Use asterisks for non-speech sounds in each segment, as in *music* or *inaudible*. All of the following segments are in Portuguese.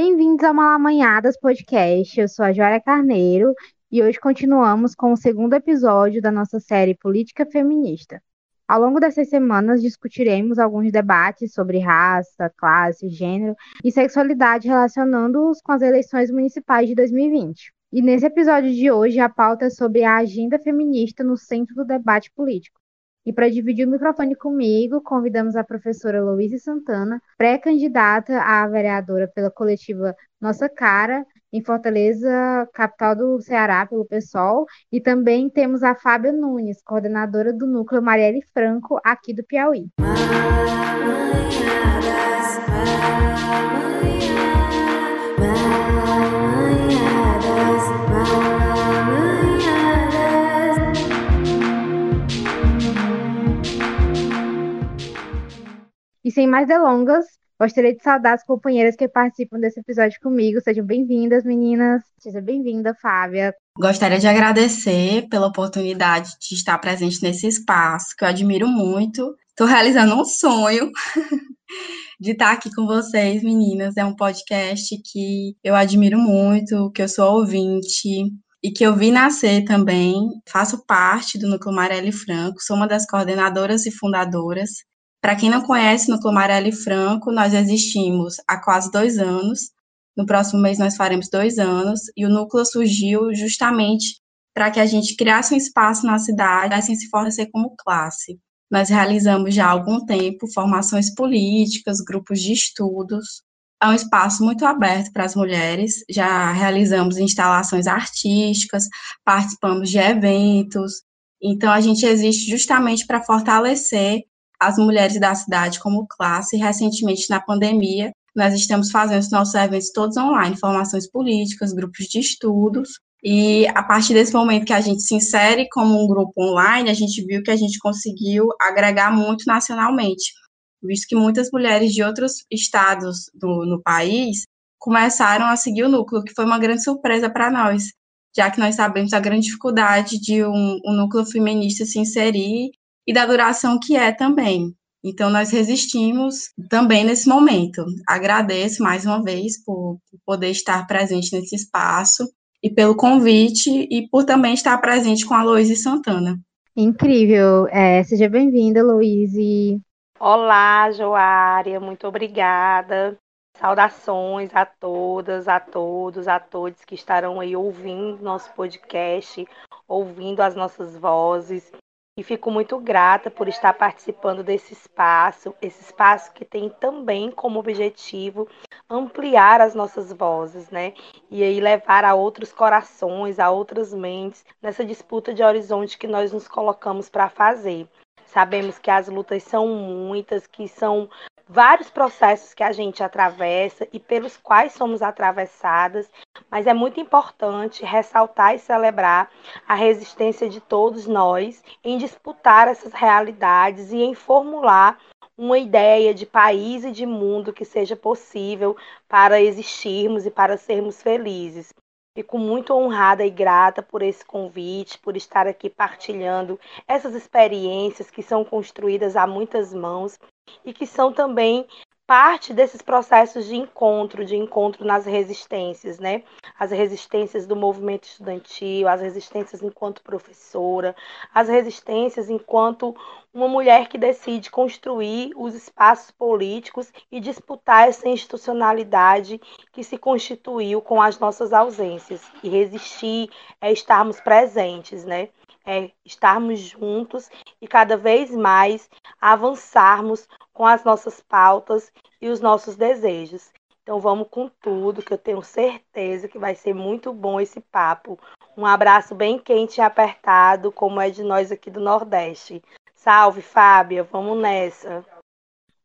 Bem-vindos ao Malamanhadas Podcast. Eu sou a Jória Carneiro e hoje continuamos com o segundo episódio da nossa série Política Feminista. Ao longo dessas semanas discutiremos alguns debates sobre raça, classe, gênero e sexualidade relacionando-os com as eleições municipais de 2020. E nesse episódio de hoje a pauta é sobre a agenda feminista no centro do debate político. E para dividir o microfone comigo, convidamos a professora Louise Santana, pré-candidata a vereadora pela coletiva Nossa Cara, em Fortaleza, capital do Ceará, pelo PSOL. E também temos a Fábia Nunes, coordenadora do Núcleo Marielle Franco, aqui do Piauí. E sem mais delongas, gostaria de saudar as companheiras que participam desse episódio comigo. Sejam bem-vindas, meninas. Seja bem-vinda, Fábia. Gostaria de agradecer pela oportunidade de estar presente nesse espaço, que eu admiro muito. Estou realizando um sonho *laughs* de estar aqui com vocês, meninas. É um podcast que eu admiro muito, que eu sou ouvinte e que eu vi nascer também. Faço parte do Núcleo Marelli Franco, sou uma das coordenadoras e fundadoras. Para quem não conhece, no Clube Franco, nós existimos há quase dois anos. No próximo mês nós faremos dois anos. E o núcleo surgiu justamente para que a gente criasse um espaço na cidade, sem se fornecer como classe. Nós realizamos já há algum tempo formações políticas, grupos de estudos. É um espaço muito aberto para as mulheres. Já realizamos instalações artísticas, participamos de eventos. Então, a gente existe justamente para fortalecer as mulheres da cidade como classe. Recentemente, na pandemia, nós estamos fazendo os nossos eventos todos online, formações políticas, grupos de estudos. E a partir desse momento que a gente se insere como um grupo online, a gente viu que a gente conseguiu agregar muito nacionalmente, visto que muitas mulheres de outros estados do, no país começaram a seguir o núcleo, que foi uma grande surpresa para nós, já que nós sabemos a grande dificuldade de um, um núcleo feminista se inserir e da duração que é também. Então, nós resistimos também nesse momento. Agradeço mais uma vez por, poder estar presente nesse espaço e pelo convite e por também estar presente com a Luíse Santana. Incrível. É, seja bem-vinda, Luíse. Olá, Joária, muito obrigada. Saudações a todas, a todos, a todos que estarão aí ouvindo nosso podcast, ouvindo as nossas vozes e fico muito grata por estar participando desse espaço, esse espaço que tem também como objetivo ampliar as nossas vozes, né? E aí levar a outros corações, a outras mentes nessa disputa de horizonte que nós nos colocamos para fazer. Sabemos que as lutas são muitas, que são vários processos que a gente atravessa e pelos quais somos atravessadas, mas é muito importante ressaltar e celebrar a resistência de todos nós em disputar essas realidades e em formular uma ideia de país e de mundo que seja possível para existirmos e para sermos felizes. Fico muito honrada e grata por esse convite, por estar aqui partilhando essas experiências que são construídas a muitas mãos e que são também parte desses processos de encontro, de encontro nas resistências, né? As resistências do movimento estudantil, as resistências enquanto professora, as resistências enquanto uma mulher que decide construir os espaços políticos e disputar essa institucionalidade que se constituiu com as nossas ausências. E resistir é estarmos presentes, né? É estarmos juntos e cada vez mais avançarmos com as nossas pautas e os nossos desejos. Então vamos com tudo, que eu tenho certeza que vai ser muito bom esse papo. Um abraço bem quente e apertado, como é de nós aqui do Nordeste. Salve, Fábia, vamos nessa.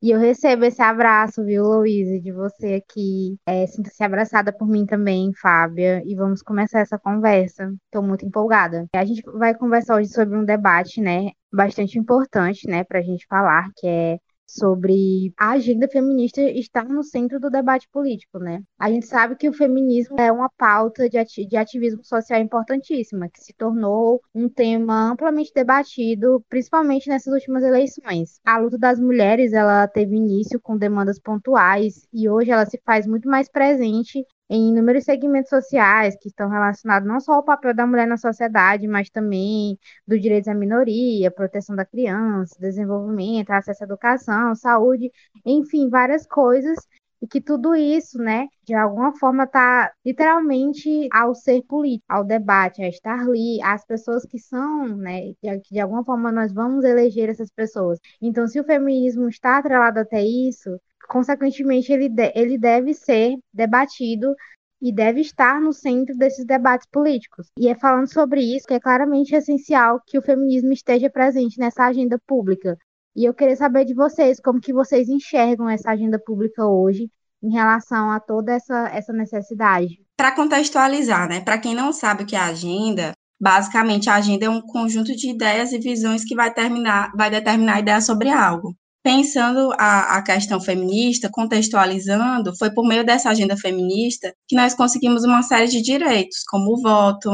E eu recebo esse abraço, viu, Louise, de você aqui. É, Sinta-se abraçada por mim também, Fábia. E vamos começar essa conversa. Estou muito empolgada. A gente vai conversar hoje sobre um debate, né, bastante importante, né, para a gente falar, que é sobre a agenda feminista estar no centro do debate político, né? A gente sabe que o feminismo é uma pauta de, ati de ativismo social importantíssima, que se tornou um tema amplamente debatido, principalmente nessas últimas eleições. A luta das mulheres, ela teve início com demandas pontuais e hoje ela se faz muito mais presente em inúmeros segmentos sociais que estão relacionados não só ao papel da mulher na sociedade, mas também dos direitos à minoria, proteção da criança, desenvolvimento, acesso à educação, saúde, enfim, várias coisas e que tudo isso, né, de alguma forma está literalmente ao ser político, ao debate, a estar ali, as pessoas que são, né, que de alguma forma nós vamos eleger essas pessoas. Então, se o feminismo está atrelado até isso, consequentemente, ele, de, ele deve ser debatido e deve estar no centro desses debates políticos. E é falando sobre isso que é claramente essencial que o feminismo esteja presente nessa agenda pública. E eu queria saber de vocês como que vocês enxergam essa agenda pública hoje em relação a toda essa, essa necessidade. Para contextualizar, né? Para quem não sabe o que é agenda, basicamente a agenda é um conjunto de ideias e visões que vai terminar, vai determinar a ideia sobre algo pensando a, a, questão feminista, contextualizando, foi por meio dessa agenda feminista que nós conseguimos uma série de direitos, como o voto,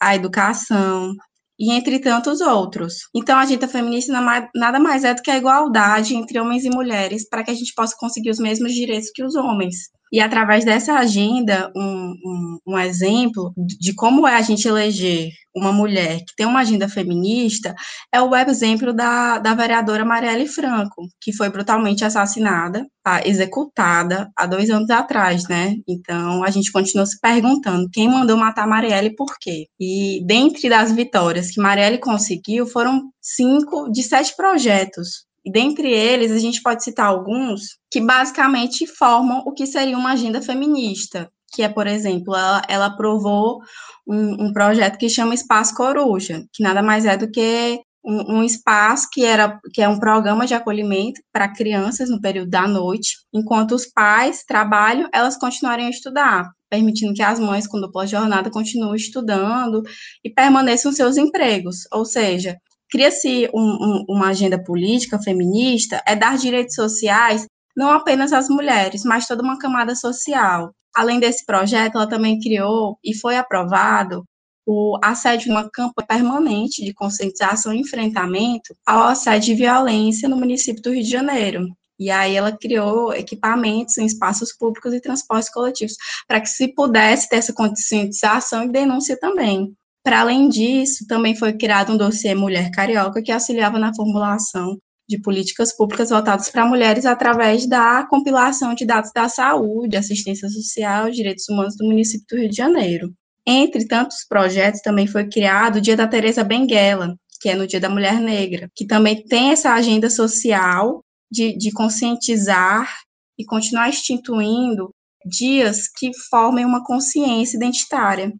a educação e entre tantos outros. Então, a agenda feminista nada mais é do que a igualdade entre homens e mulheres para que a gente possa conseguir os mesmos direitos que os homens. E através dessa agenda, um, um, um, exemplo de como é a gente eleger uma mulher que tem uma agenda feminista é o exemplo da, da vereadora Marielle Franco, que foi brutalmente assassinada, tá, executada há dois anos atrás, né? Então a gente continua se perguntando quem mandou matar Marielle e por quê. E dentre das vitórias que Marielle conseguiu, foram cinco de sete projetos dentre eles, a gente pode citar alguns que basicamente formam o que seria uma agenda feminista, que é, por exemplo, ela, ela aprovou um, um projeto que chama Espaço Coruja, que nada mais é do que um, um, espaço que era que é um programa de acolhimento para crianças no período da noite, enquanto os pais trabalham, elas continuarem a estudar, permitindo que as mães com dupla jornada continuem estudando e permaneçam seus empregos. Ou seja, cria-se um, um, uma agenda política feminista, é dar direitos sociais não apenas às mulheres, mas toda uma camada social. Além desse projeto, ela também criou e foi aprovado o assédio uma campanha permanente de conscientização e enfrentamento ao assédio e violência no município do Rio de Janeiro. E aí ela criou equipamentos em espaços públicos e transportes coletivos para que se pudesse ter essa conscientização e denúncia também. Para além disso, também foi criado um dossiê Mulher Carioca que auxiliava na formulação de políticas públicas voltadas para mulheres através da compilação de dados da saúde, assistência social e direitos humanos do município do Rio de Janeiro. Entre tantos projetos, também foi criado o Dia da Teresa Benguela, que é no Dia da Mulher Negra, que também tem essa agenda social de, de conscientizar e continuar instituindo dias que formem uma consciência identitária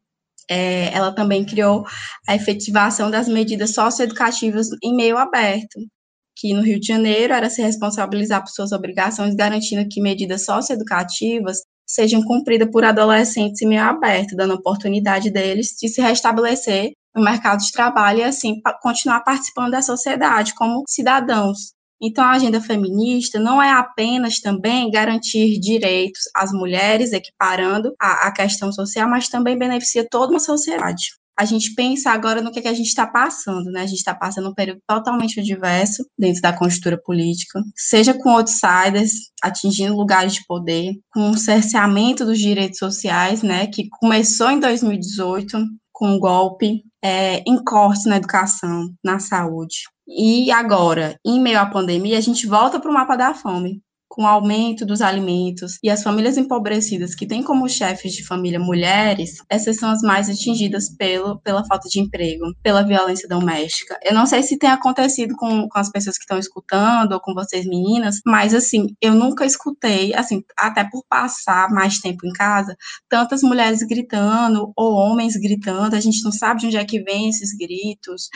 é, ela também criou a efetivação das medidas socioeducativas em meio aberto, que no Rio de Janeiro era se responsabilizar por suas obrigações, garantindo que medidas socioeducativas sejam cumpridas por adolescentes em meio aberto, dando oportunidade deles de se restabelecer no mercado de trabalho e assim continuar participando da sociedade como cidadãos. Então, a agenda feminista não é apenas também garantir direitos às mulheres, equiparando a, a questão social, mas também beneficia toda uma sociedade. A gente pensa agora no que, é que a gente está passando, né? A gente está passando um período totalmente diverso dentro da conjuntura política, seja com outsiders atingindo lugares de poder, com o cerceamento dos direitos sociais, né? Que começou em 2018 com um golpe é, em cortes na educação, na saúde. E agora, em meio à pandemia, a gente volta para o mapa da fome com o aumento dos alimentos e as famílias empobrecidas que têm como chefes de família mulheres, essas são as mais atingidas pelo, pela falta de emprego, pela violência doméstica. Eu não sei se tem acontecido com, com as pessoas que estão escutando ou com vocês meninas, mas assim, eu nunca escutei, assim, até por passar mais tempo em casa, tantas mulheres gritando ou homens gritando, a gente não sabe de onde é que vem esses gritos.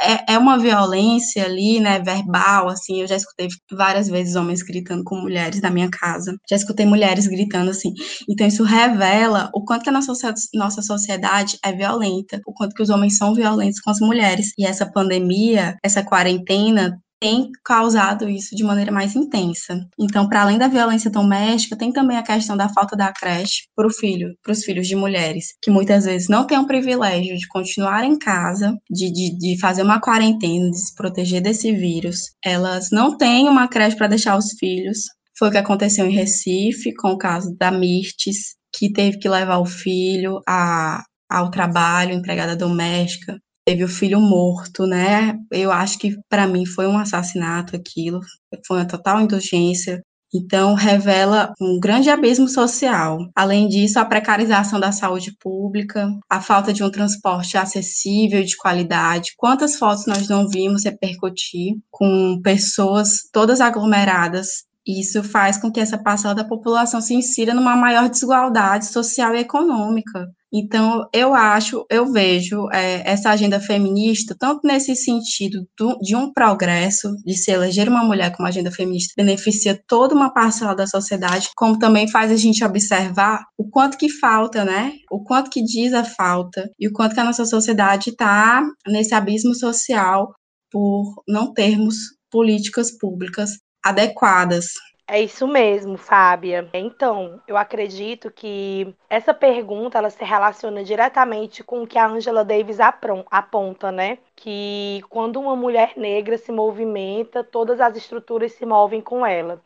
É, é uma violência ali, né, verbal, assim, eu já escutei várias vezes homens gritando com mulheres na minha casa. Já escutei mulheres gritando assim. Então, isso revela o quanto que a nossa, nossa sociedade é violenta, o quanto que os homens são violentos com as mulheres. E essa pandemia, essa quarentena, tem causado isso de maneira mais intensa. Então, para além da violência doméstica, tem também a questão da falta da creche para o filho, para os filhos de mulheres, que muitas vezes não têm o privilégio de continuar em casa, de, de, de fazer uma quarentena, de se proteger desse vírus. Elas não têm uma creche para deixar os filhos. Foi o que aconteceu em Recife, com o caso da Mirtes, que teve que levar o filho a, ao trabalho, empregada doméstica, teve o filho morto, né? Eu acho que para mim foi um assassinato aquilo, foi uma total indulgência. Então, revela um grande abismo social. Além disso, a precarização da saúde pública, a falta de um transporte acessível e de qualidade. Quantas fotos nós não vimos repercutir com pessoas todas aglomeradas isso faz com que essa parcela da população se insira numa maior desigualdade social e econômica. Então, eu acho, eu vejo é, essa agenda feminista, tanto nesse sentido do, de um progresso, de se eleger uma mulher como agenda feminista, beneficia toda uma parcela da sociedade, como também faz a gente observar o quanto que falta, né? O quanto que diz a falta e o quanto que a nossa sociedade está nesse abismo social por não termos políticas públicas adequadas. É isso mesmo, Fábia. Então, eu acredito que essa pergunta ela se relaciona diretamente com o que a Angela Davis aponta, né? Que quando uma mulher negra se movimenta, todas as estruturas se movem com ela.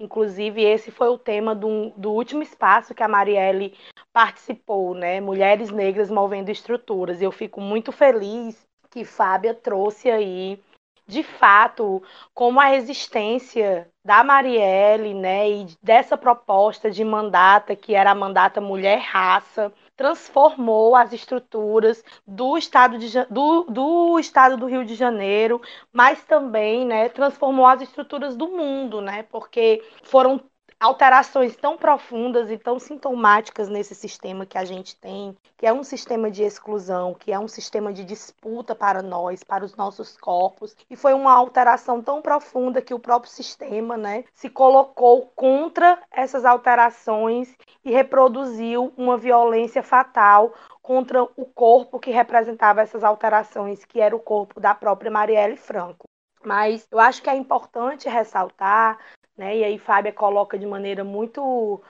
Inclusive, esse foi o tema do, do último espaço que a Marielle participou, né? Mulheres negras movendo estruturas. Eu fico muito feliz que Fábia trouxe aí de fato, como a resistência da Marielle, né, e dessa proposta de mandata, que era a mandata mulher-raça, transformou as estruturas do estado, de, do, do estado do Rio de Janeiro, mas também né, transformou as estruturas do mundo, né, porque foram alterações tão profundas e tão sintomáticas nesse sistema que a gente tem, que é um sistema de exclusão, que é um sistema de disputa para nós, para os nossos corpos, e foi uma alteração tão profunda que o próprio sistema, né, se colocou contra essas alterações e reproduziu uma violência fatal contra o corpo que representava essas alterações, que era o corpo da própria Marielle Franco. Mas eu acho que é importante ressaltar né? E aí Fábia coloca de maneira muito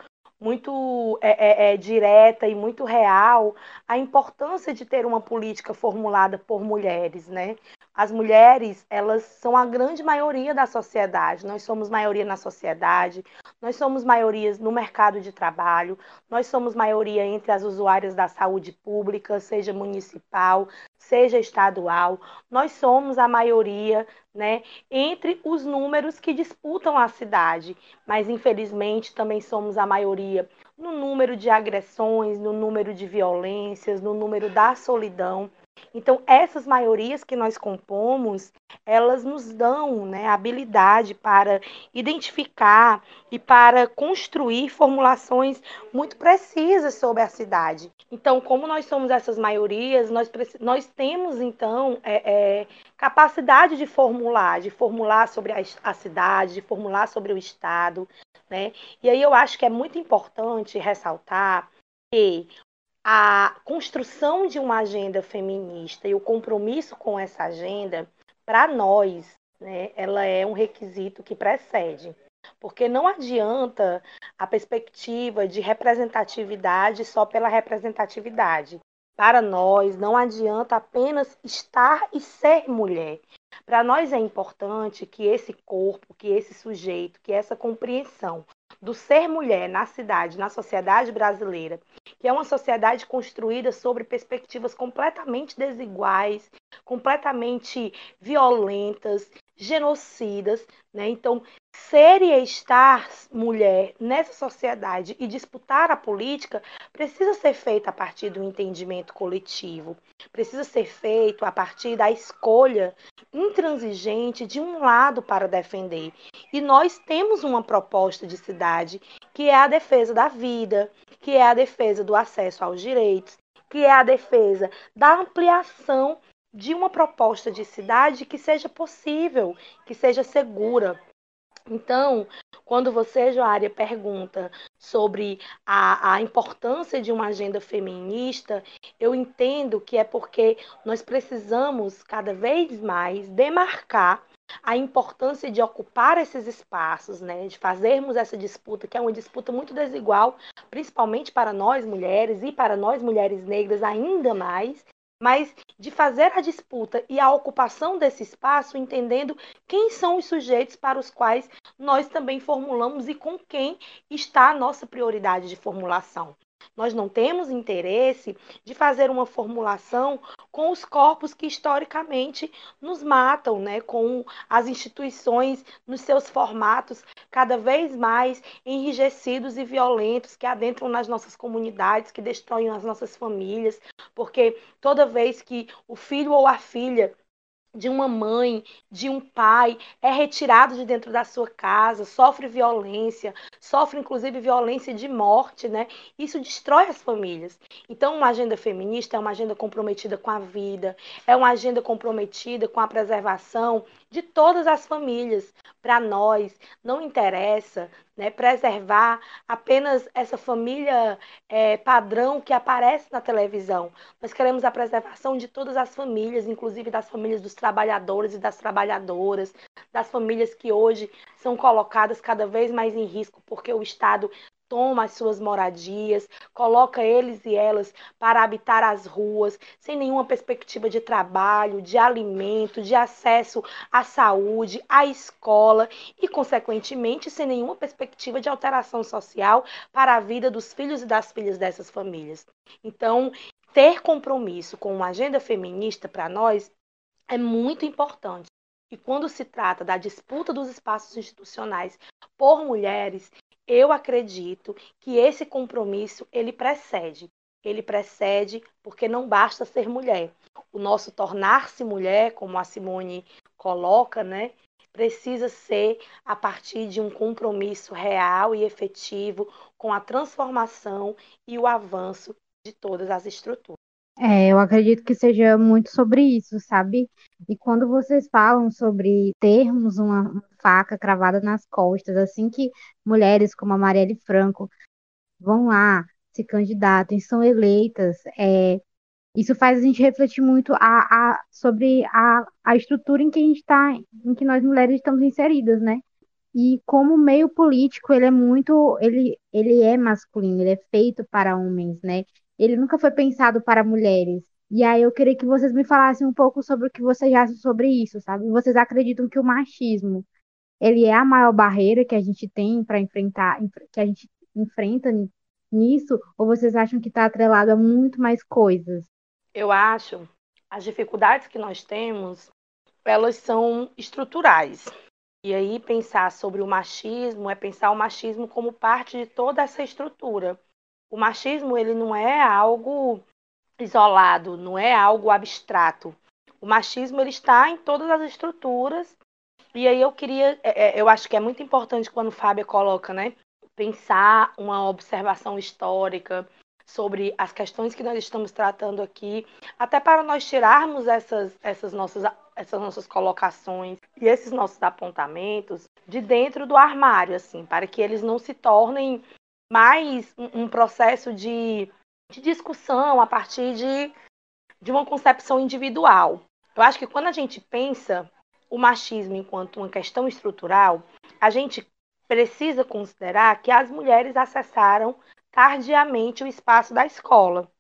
muito é, é, é, direta e muito real a importância de ter uma política formulada por mulheres, né? As mulheres, elas são a grande maioria da sociedade. Nós somos maioria na sociedade, nós somos maiorias no mercado de trabalho, nós somos maioria entre as usuárias da saúde pública, seja municipal, seja estadual. Nós somos a maioria, né, entre os números que disputam a cidade, mas infelizmente também somos a maioria no número de agressões, no número de violências, no número da solidão. Então, essas maiorias que nós compomos, elas nos dão né, habilidade para identificar e para construir formulações muito precisas sobre a cidade. Então, como nós somos essas maiorias, nós, nós temos, então, é, é, capacidade de formular, de formular sobre a, a cidade, de formular sobre o Estado. Né? E aí eu acho que é muito importante ressaltar que a construção de uma agenda feminista e o compromisso com essa agenda, para nós, né, ela é um requisito que precede. Porque não adianta a perspectiva de representatividade só pela representatividade. Para nós, não adianta apenas estar e ser mulher. Para nós é importante que esse corpo, que esse sujeito, que essa compreensão do ser mulher na cidade, na sociedade brasileira, que é uma sociedade construída sobre perspectivas completamente desiguais, completamente violentas, genocidas, né? Então, ser e estar mulher nessa sociedade e disputar a política precisa ser feito a partir do entendimento coletivo, precisa ser feito a partir da escolha intransigente de um lado para defender. E nós temos uma proposta de cidade que é a defesa da vida, que é a defesa do acesso aos direitos, que é a defesa da ampliação de uma proposta de cidade que seja possível, que seja segura. Então, quando você, Joária, pergunta sobre a, a importância de uma agenda feminista, eu entendo que é porque nós precisamos cada vez mais demarcar a importância de ocupar esses espaços, né, de fazermos essa disputa, que é uma disputa muito desigual, principalmente para nós mulheres e para nós mulheres negras ainda mais, mas de fazer a disputa e a ocupação desse espaço, entendendo quem são os sujeitos para os quais nós também formulamos e com quem está a nossa prioridade de formulação. Nós não temos interesse de fazer uma formulação com os corpos que historicamente nos matam, né? com as instituições nos seus formatos cada vez mais enrijecidos e violentos que adentram nas nossas comunidades, que destroem as nossas famílias, porque toda vez que o filho ou a filha de uma mãe, de um pai, é retirado de dentro da sua casa, sofre violência, sofre inclusive violência de morte, né? Isso destrói as famílias. Então, uma agenda feminista é uma agenda comprometida com a vida, é uma agenda comprometida com a preservação de todas as famílias. Para nós, não interessa né, preservar apenas essa família é, padrão que aparece na televisão. Nós queremos a preservação de todas as famílias, inclusive das famílias dos trabalhadores e das trabalhadoras, das famílias que hoje são colocadas cada vez mais em risco porque o Estado toma as suas moradias, coloca eles e elas para habitar as ruas, sem nenhuma perspectiva de trabalho, de alimento, de acesso à saúde, à escola e, consequentemente, sem nenhuma perspectiva de alteração social para a vida dos filhos e das filhas dessas famílias. Então, ter compromisso com uma agenda feminista para nós é muito importante. E quando se trata da disputa dos espaços institucionais por mulheres, eu acredito que esse compromisso ele precede. Ele precede porque não basta ser mulher. O nosso tornar-se mulher, como a Simone coloca, né, precisa ser a partir de um compromisso real e efetivo com a transformação e o avanço de todas as estruturas. É, eu acredito que seja muito sobre isso, sabe? E quando vocês falam sobre termos uma faca cravada nas costas, assim que mulheres como a Marielle Franco vão lá, se candidatam, são eleitas, é, isso faz a gente refletir muito a, a, sobre a, a estrutura em que a gente está, em que nós mulheres estamos inseridas, né? E como meio político, ele é muito, ele, ele é masculino, ele é feito para homens, né? Ele nunca foi pensado para mulheres. E aí eu queria que vocês me falassem um pouco sobre o que vocês acham sobre isso, sabe? Vocês acreditam que o machismo, ele é a maior barreira que a gente tem para enfrentar, que a gente enfrenta nisso, ou vocês acham que está atrelado a muito mais coisas? Eu acho as dificuldades que nós temos, elas são estruturais. E aí pensar sobre o machismo é pensar o machismo como parte de toda essa estrutura. O machismo ele não é algo isolado, não é algo abstrato. O machismo ele está em todas as estruturas. E aí eu queria, é, é, eu acho que é muito importante quando Fábia coloca, né, pensar uma observação histórica sobre as questões que nós estamos tratando aqui, até para nós tirarmos essas, essas nossas essas nossas colocações e esses nossos apontamentos de dentro do armário, assim, para que eles não se tornem mais um, processo de, de discussão a partir de, de uma concepção individual. Eu acho que quando a gente pensa o machismo enquanto uma questão estrutural, a gente precisa considerar que as mulheres acessaram tardiamente o espaço da escola.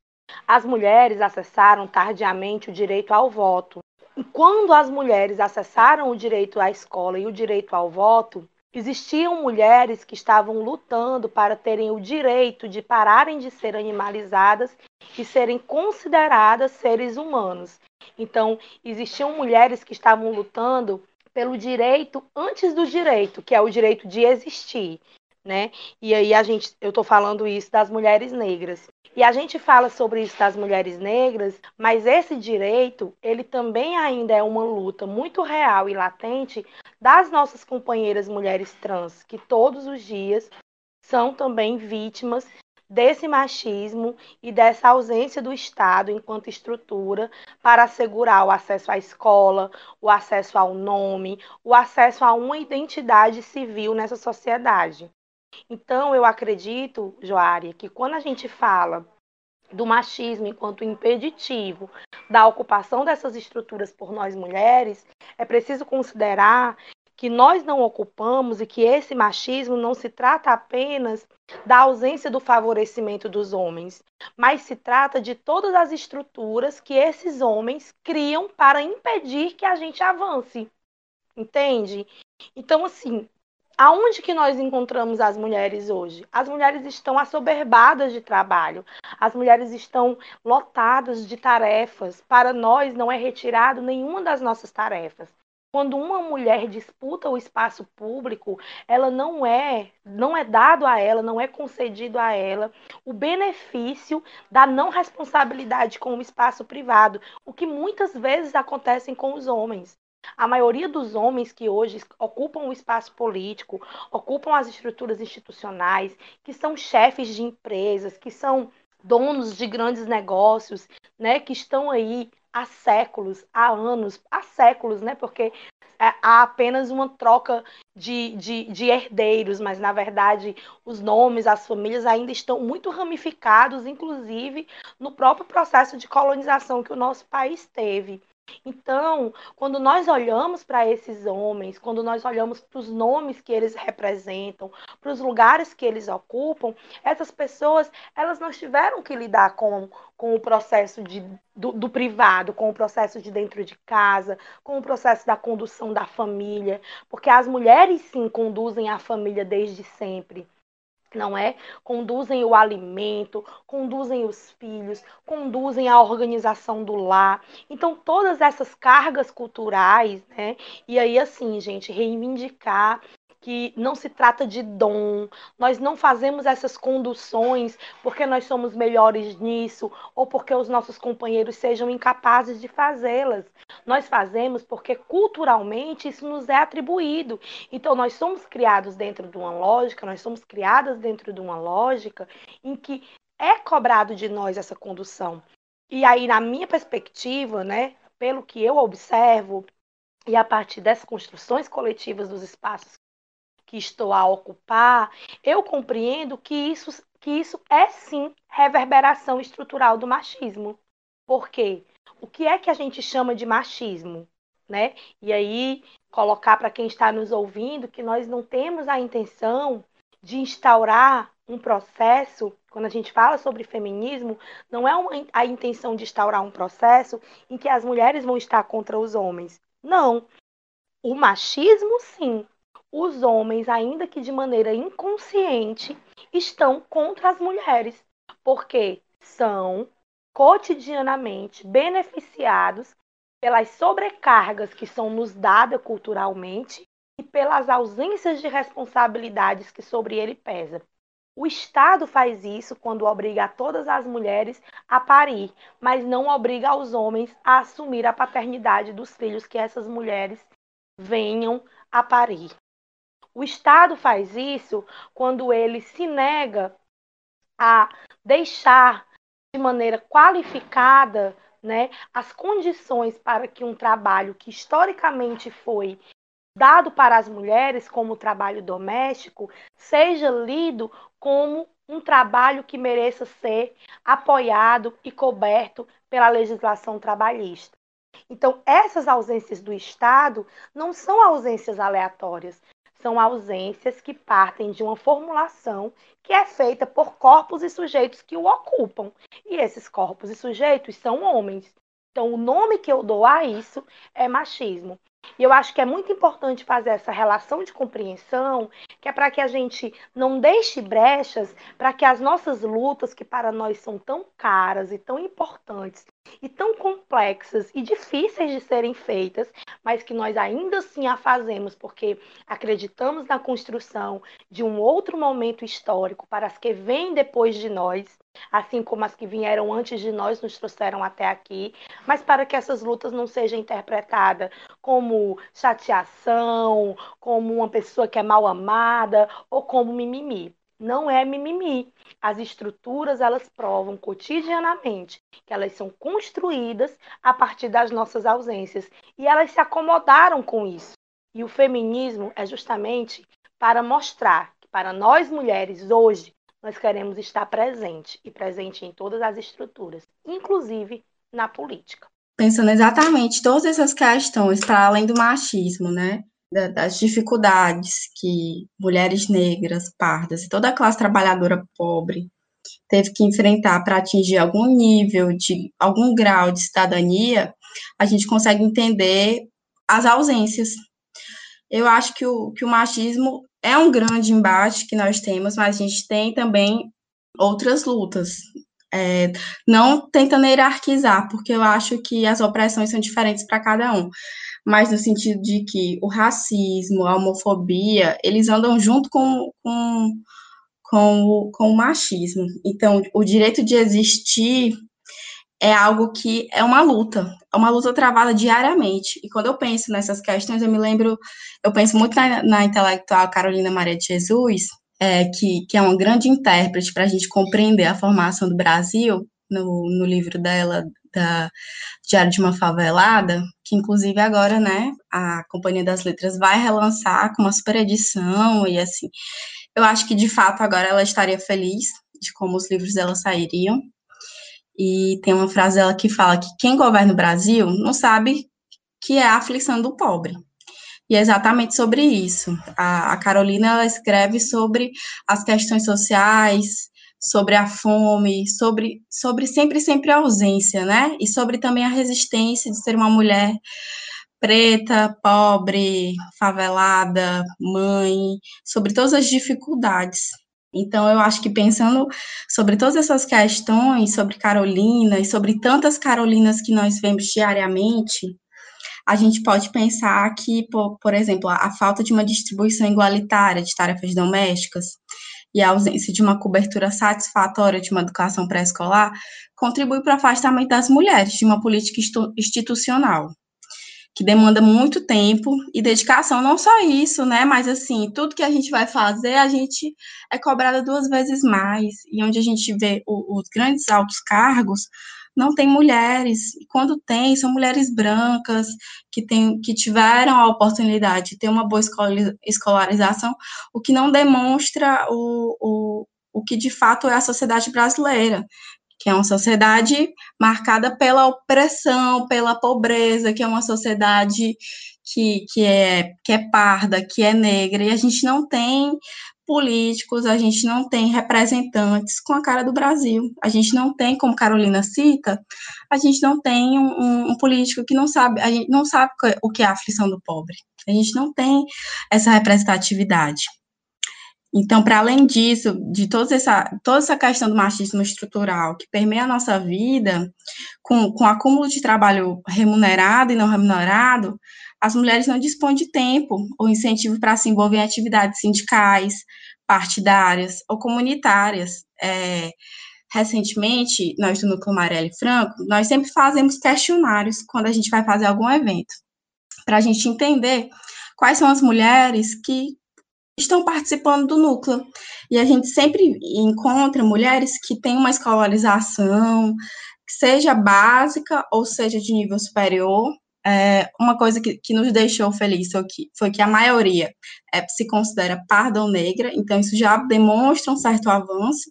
As mulheres acessaram tardiamente o direito ao voto. E quando as mulheres acessaram o direito à escola e o direito ao voto, existiam mulheres que estavam lutando para terem o direito de pararem de ser animalizadas e serem consideradas seres humanos. Então, existiam mulheres que estavam lutando pelo direito antes do direito, que é o direito de existir né? E aí a gente, eu estou falando isso das mulheres negras. E a gente fala sobre isso das mulheres negras, mas esse direito, ele também ainda é uma luta muito real e latente das nossas companheiras mulheres trans, que todos os dias são também vítimas desse machismo e dessa ausência do Estado enquanto estrutura para assegurar o acesso à escola, o acesso ao nome, o acesso a uma identidade civil nessa sociedade. Então, eu acredito, Joária, que quando a gente fala do machismo enquanto impeditivo da ocupação dessas estruturas por nós mulheres, é preciso considerar que nós não ocupamos e que esse machismo não se trata apenas da ausência do favorecimento dos homens, mas se trata de todas as estruturas que esses homens criam para impedir que a gente avance. Entende? Então, assim, Aonde que nós encontramos as mulheres hoje? As mulheres estão assoberbadas de trabalho, as mulheres estão lotadas de tarefas. Para nós não é retirado nenhuma das nossas tarefas. Quando uma mulher disputa o espaço público, ela não é, não é dado a ela, não é concedido a ela o benefício da não responsabilidade com o espaço privado, o que muitas vezes acontece com os homens. A maioria dos homens que hoje ocupam o espaço político, ocupam as estruturas institucionais, que são chefes de empresas, que são donos de grandes negócios, né, que estão aí há séculos, há anos, há séculos, né, porque é, há apenas uma troca de, de, de, herdeiros, mas na verdade os nomes, as famílias ainda estão muito ramificados, inclusive no próprio processo de colonização que o nosso país teve. Então, quando nós olhamos para esses homens, quando nós olhamos para os nomes que eles representam, para os lugares que eles ocupam, essas pessoas, elas não tiveram que lidar com, com o processo de, do, do privado, com o processo de dentro de casa, com o processo da condução da família, porque as mulheres sim conduzem a família desde sempre não é? Conduzem o alimento, conduzem os filhos, conduzem a organização do lar. Então, todas essas cargas culturais, né? E aí, assim, gente, reivindicar que não se trata de dom, nós não fazemos essas conduções porque nós somos melhores nisso ou porque os nossos companheiros sejam incapazes de fazê-las. Nós fazemos porque culturalmente isso nos é atribuído. Então nós somos criados dentro de uma lógica, nós somos criadas dentro de uma lógica em que é cobrado de nós essa condução. E aí, na minha perspectiva, né, pelo que eu observo, e a partir dessas construções coletivas dos espaços que estou a ocupar, eu compreendo que isso, que isso é sim reverberação estrutural do machismo. Por quê? O que é que a gente chama de machismo? Né? E aí, colocar para quem está nos ouvindo que nós não temos a intenção de instaurar um processo, quando a gente fala sobre feminismo, não é uma, a intenção de instaurar um processo em que as mulheres vão estar contra os homens. Não. O machismo, sim, os homens, ainda que de maneira inconsciente, estão contra as mulheres, porque são cotidianamente beneficiados pelas sobrecargas que são nos dadas culturalmente e pelas ausências de responsabilidades que sobre ele pesa. O Estado faz isso quando obriga todas as mulheres a parir, mas não obriga os homens a assumir a paternidade dos filhos que essas mulheres venham a parir. O Estado faz isso quando ele se nega a deixar de maneira qualificada né, as condições para que um trabalho que historicamente foi dado para as mulheres como trabalho doméstico seja lido como um trabalho que mereça ser apoiado e coberto pela legislação trabalhista. Então, essas ausências do Estado não são ausências aleatórias, são ausências que partem de uma formulação que é feita por corpos e sujeitos que o ocupam. E esses corpos e sujeitos são homens. Então, o nome que eu dou a isso é machismo. E eu acho que é muito importante fazer essa relação de compreensão, que é para que a gente não deixe brechas para que as nossas lutas, que para nós são tão caras e tão importantes, e tão complexas e difíceis de serem feitas, mas que nós ainda assim a fazemos porque acreditamos na construção de um outro momento histórico para as que vêm depois de nós, assim como as que vieram antes de nós nos trouxeram até aqui, mas para que essas lutas não sejam interpretadas como chateação, como uma pessoa que é mal amada ou como mimimi não é mimimi. As estruturas, elas provam cotidianamente que elas são construídas a partir das nossas ausências e elas se acomodaram com isso. E o feminismo é justamente para mostrar que para nós mulheres hoje nós queremos estar presente e presente em todas as estruturas, inclusive na política. Pensando exatamente todas essas questões, para além do machismo, né? Das dificuldades que mulheres negras, pardas e toda a classe trabalhadora pobre teve que enfrentar para atingir algum nível de algum grau de cidadania, a gente consegue entender as ausências. Eu acho que o, que o machismo é um grande embate que nós temos, mas a gente tem também outras lutas. É, não tentando hierarquizar, porque eu acho que as opressões são diferentes para cada um, mas no sentido de que o racismo, a homofobia, eles andam junto com, com, com, o, com o machismo. Então, o direito de existir é algo que é uma luta, é uma luta travada diariamente. E quando eu penso nessas questões, eu me lembro, eu penso muito na, na intelectual Carolina Maria de Jesus, é, que, que é uma grande intérprete para a gente compreender a formação do Brasil, no, no livro dela, da Diário de uma Favelada, que inclusive agora, né, a Companhia das Letras vai relançar com uma super edição, e assim, eu acho que de fato agora ela estaria feliz de como os livros dela sairiam, e tem uma frase dela que fala que quem governa o Brasil não sabe que é a aflição do pobre. E é exatamente sobre isso. A, a Carolina ela escreve sobre as questões sociais, sobre a fome, sobre, sobre sempre, sempre a ausência, né? E sobre também a resistência de ser uma mulher preta, pobre, favelada, mãe, sobre todas as dificuldades então, eu acho que pensando sobre todas essas questões, sobre Carolina e sobre tantas Carolinas que nós vemos diariamente, a gente pode pensar que, por, por exemplo, a, a falta de uma distribuição igualitária de tarefas domésticas e a ausência de uma cobertura satisfatória de uma educação pré-escolar contribui para o afastamento das mulheres de uma política institucional que demanda muito tempo e dedicação, não só isso, né, mas assim, tudo que a gente vai fazer, a gente é cobrada duas vezes mais, e onde a gente vê o, os grandes altos cargos, não tem mulheres, e quando tem, são mulheres brancas, que, tem, que tiveram a oportunidade de ter uma boa escolarização, o que não demonstra o, o, o que de fato é a sociedade brasileira, que é uma sociedade marcada pela opressão, pela pobreza, que é uma sociedade que, que, é, que é parda, que é negra, e a gente não tem políticos, a gente não tem representantes com a cara do Brasil. A gente não tem, como Carolina cita, a gente não tem um, um, político que não sabe, a gente não sabe o que é a aflição do pobre. A gente não tem essa representatividade. Então, para além disso, de toda essa, toda essa questão do machismo estrutural que permeia a nossa vida, com, com acúmulo de trabalho remunerado e não remunerado, as mulheres não dispõem de tempo ou incentivo para se envolver em atividades sindicais, partidárias ou comunitárias. É, recentemente, nós do Núcleo Marelli Franco, nós sempre fazemos questionários quando a gente vai fazer algum evento, para a gente entender quais são as mulheres que estão participando do núcleo. E a gente sempre encontra mulheres que têm uma escolarização, seja básica ou seja de nível superior. É, uma coisa que, que nos deixou felizes foi que, foi que a maioria é, se considera parda ou negra, então isso já demonstra um certo avanço,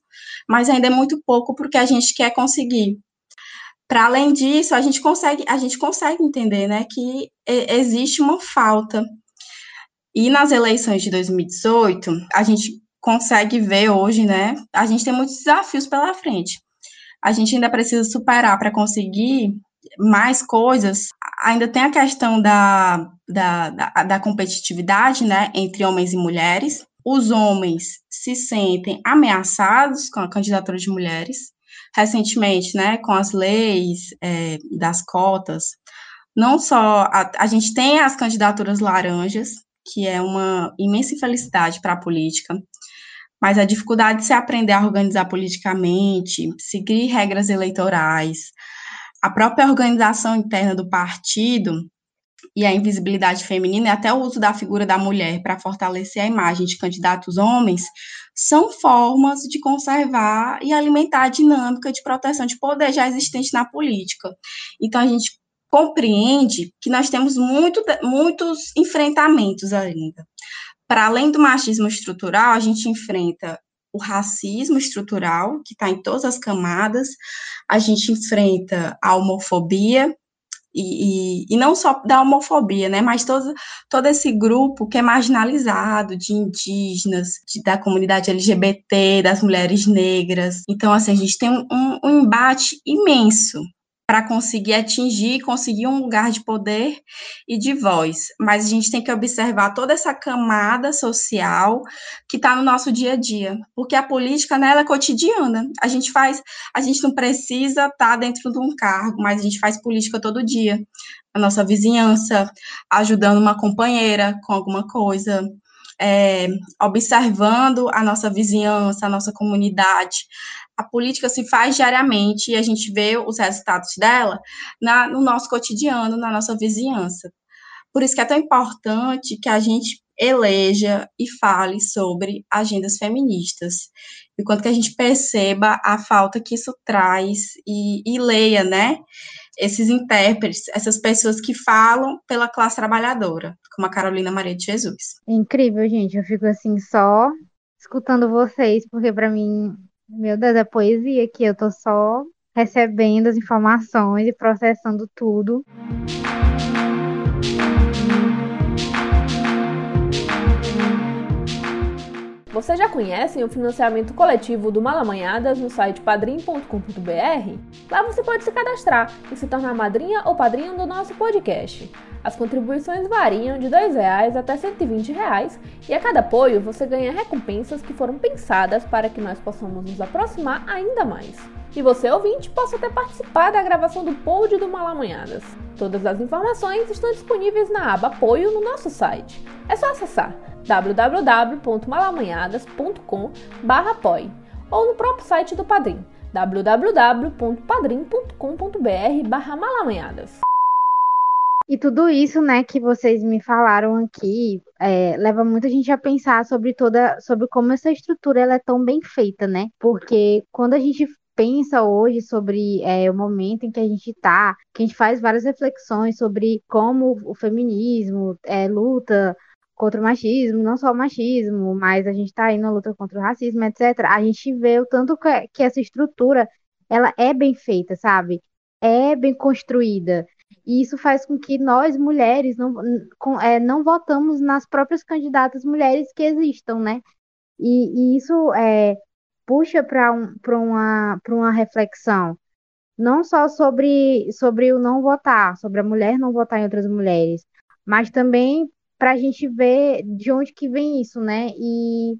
mas ainda é muito pouco porque a gente quer conseguir. Para além disso, a gente consegue, a gente consegue entender né, que existe uma falta e nas eleições de 2018, a gente consegue ver hoje, né? A gente tem muitos desafios pela frente. A gente ainda precisa superar para conseguir mais coisas. Ainda tem a questão da, da, da, da competitividade, né, entre homens e mulheres. Os homens se sentem ameaçados com a candidatura de mulheres. Recentemente, né, com as leis é, das cotas, não só a, a gente tem as candidaturas laranjas, que é uma imensa infelicidade para a política, mas a dificuldade de se aprender a organizar politicamente, seguir regras eleitorais, a própria organização interna do partido e a invisibilidade feminina e até o uso da figura da mulher para fortalecer a imagem de candidatos homens são formas de conservar e alimentar a dinâmica de proteção de poder já existente na política. Então, a gente compreende que nós temos muito, muitos enfrentamentos ainda. Para além do machismo estrutural, a gente enfrenta o racismo estrutural, que está em todas as camadas, a gente enfrenta a homofobia, e, e, e, não só da homofobia, né, mas todo, todo esse grupo que é marginalizado, de indígenas, de, da comunidade LGBT, das mulheres negras. Então, assim, a gente tem um, um embate imenso para conseguir atingir, conseguir um lugar de poder e de voz. Mas a gente tem que observar toda essa camada social que está no nosso dia a dia, porque a política né, é cotidiana. A gente faz, a gente não precisa estar tá dentro de um cargo, mas a gente faz política todo dia. A nossa vizinhança, ajudando uma companheira com alguma coisa, é, observando a nossa vizinhança, a nossa comunidade, a política se faz diariamente e a gente vê os resultados dela na, no nosso cotidiano, na nossa vizinhança. Por isso que é tão importante que a gente eleja e fale sobre agendas feministas. E quanto que a gente perceba a falta que isso traz e, e leia, né? Esses intérpretes, essas pessoas que falam pela classe trabalhadora, como a Carolina Maria de Jesus. incrível, gente. Eu fico assim só escutando vocês, porque para mim meu Deus, é poesia aqui. Eu tô só recebendo as informações e processando tudo. Vocês já conhecem o financiamento coletivo do Malamanhadas no site padrim.com.br? Lá você pode se cadastrar e se tornar madrinha ou padrinho do nosso podcast. As contribuições variam de R$ reais até 120 reais, e a cada apoio você ganha recompensas que foram pensadas para que nós possamos nos aproximar ainda mais. E você, ouvinte, possa até participar da gravação do pod do Malamanhadas. Todas as informações estão disponíveis na aba Apoio no nosso site. É só acessar www.malamanhadas.com/apoie ou no próprio site do Padrim www.padrim.com.br/malamanhadas. E tudo isso, né, que vocês me falaram aqui, é, leva muita gente a pensar sobre toda, sobre como essa estrutura ela é tão bem feita, né? Porque quando a gente pensa hoje sobre é, o momento em que a gente está, que a gente faz várias reflexões sobre como o feminismo é, luta contra o machismo, não só o machismo, mas a gente está aí na luta contra o racismo, etc. A gente vê o tanto que, que essa estrutura ela é bem feita, sabe? É bem construída. E isso faz com que nós, mulheres, não, é, não votamos nas próprias candidatas mulheres que existam, né? E, e isso é, puxa para um, uma, uma reflexão, não só sobre, sobre o não votar, sobre a mulher não votar em outras mulheres, mas também para a gente ver de onde que vem isso, né? E,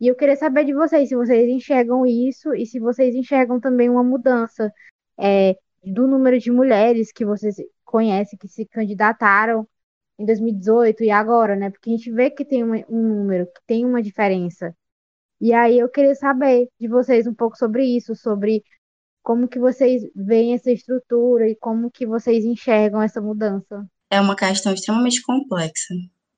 e eu queria saber de vocês, se vocês enxergam isso e se vocês enxergam também uma mudança. É, do número de mulheres que vocês conhecem que se candidataram em 2018 e agora, né? Porque a gente vê que tem um, um número, que tem uma diferença. E aí eu queria saber de vocês um pouco sobre isso, sobre como que vocês veem essa estrutura e como que vocês enxergam essa mudança. É uma questão extremamente complexa,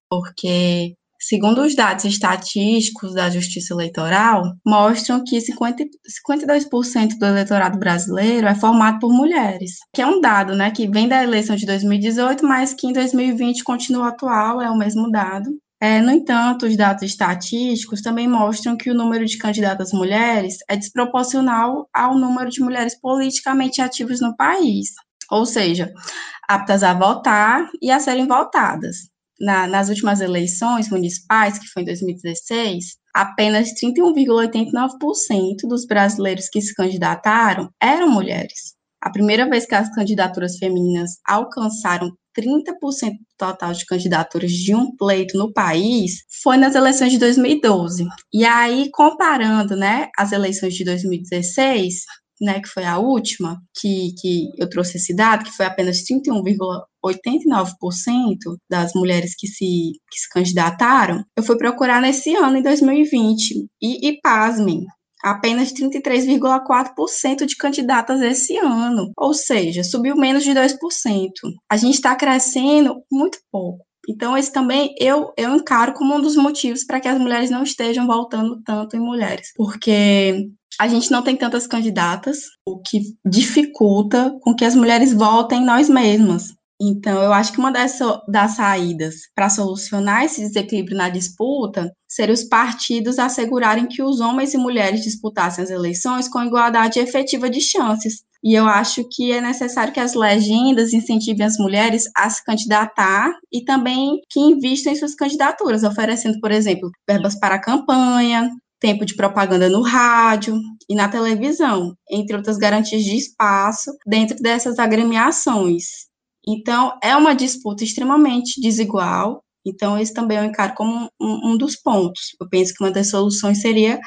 porque Segundo os dados estatísticos da Justiça Eleitoral, mostram que 50, 52% do eleitorado brasileiro é formado por mulheres, que é um dado, né, que vem da eleição de 2018, mas que em 2020 continua atual, é o mesmo dado. É, no entanto, os dados estatísticos também mostram que o número de candidatas mulheres é desproporcional ao número de mulheres politicamente ativas no país, ou seja, aptas a votar e a serem votadas na, nas últimas eleições municipais, que foi em 2016, apenas 31,89% dos brasileiros que se candidataram eram mulheres. A primeira vez que as candidaturas femininas alcançaram 30% do total de candidaturas de um pleito no país foi nas eleições de 2012. E aí, comparando né, as eleições de 2016, né, que foi a última, que, que eu trouxe esse dado, que foi apenas 31,89% das mulheres que se, que se candidataram, eu fui procurar nesse ano, em 2020, e, e pasmem, apenas 33,4% de candidatas esse ano, ou seja, subiu menos de 2%. A gente está crescendo muito pouco. Então, esse também eu, eu encaro como um dos motivos para que as mulheres não estejam voltando tanto em mulheres, porque a gente não tem tantas candidatas, o que dificulta com que as mulheres votem nós mesmas. Então, eu acho que uma das, das saídas para solucionar esse desequilíbrio na disputa seria os partidos assegurarem que os homens e mulheres disputassem as eleições com igualdade efetiva de chances. E eu acho que é necessário que as legendas incentivem as mulheres a se candidatar e também que invistam em suas candidaturas, oferecendo, por exemplo, verbas para a campanha, tempo de propaganda no rádio e na televisão, entre outras garantias de espaço dentro dessas agremiações. Então, é uma disputa extremamente desigual. Então, esse também eu encaro como um, um dos pontos. Eu penso que uma das soluções seria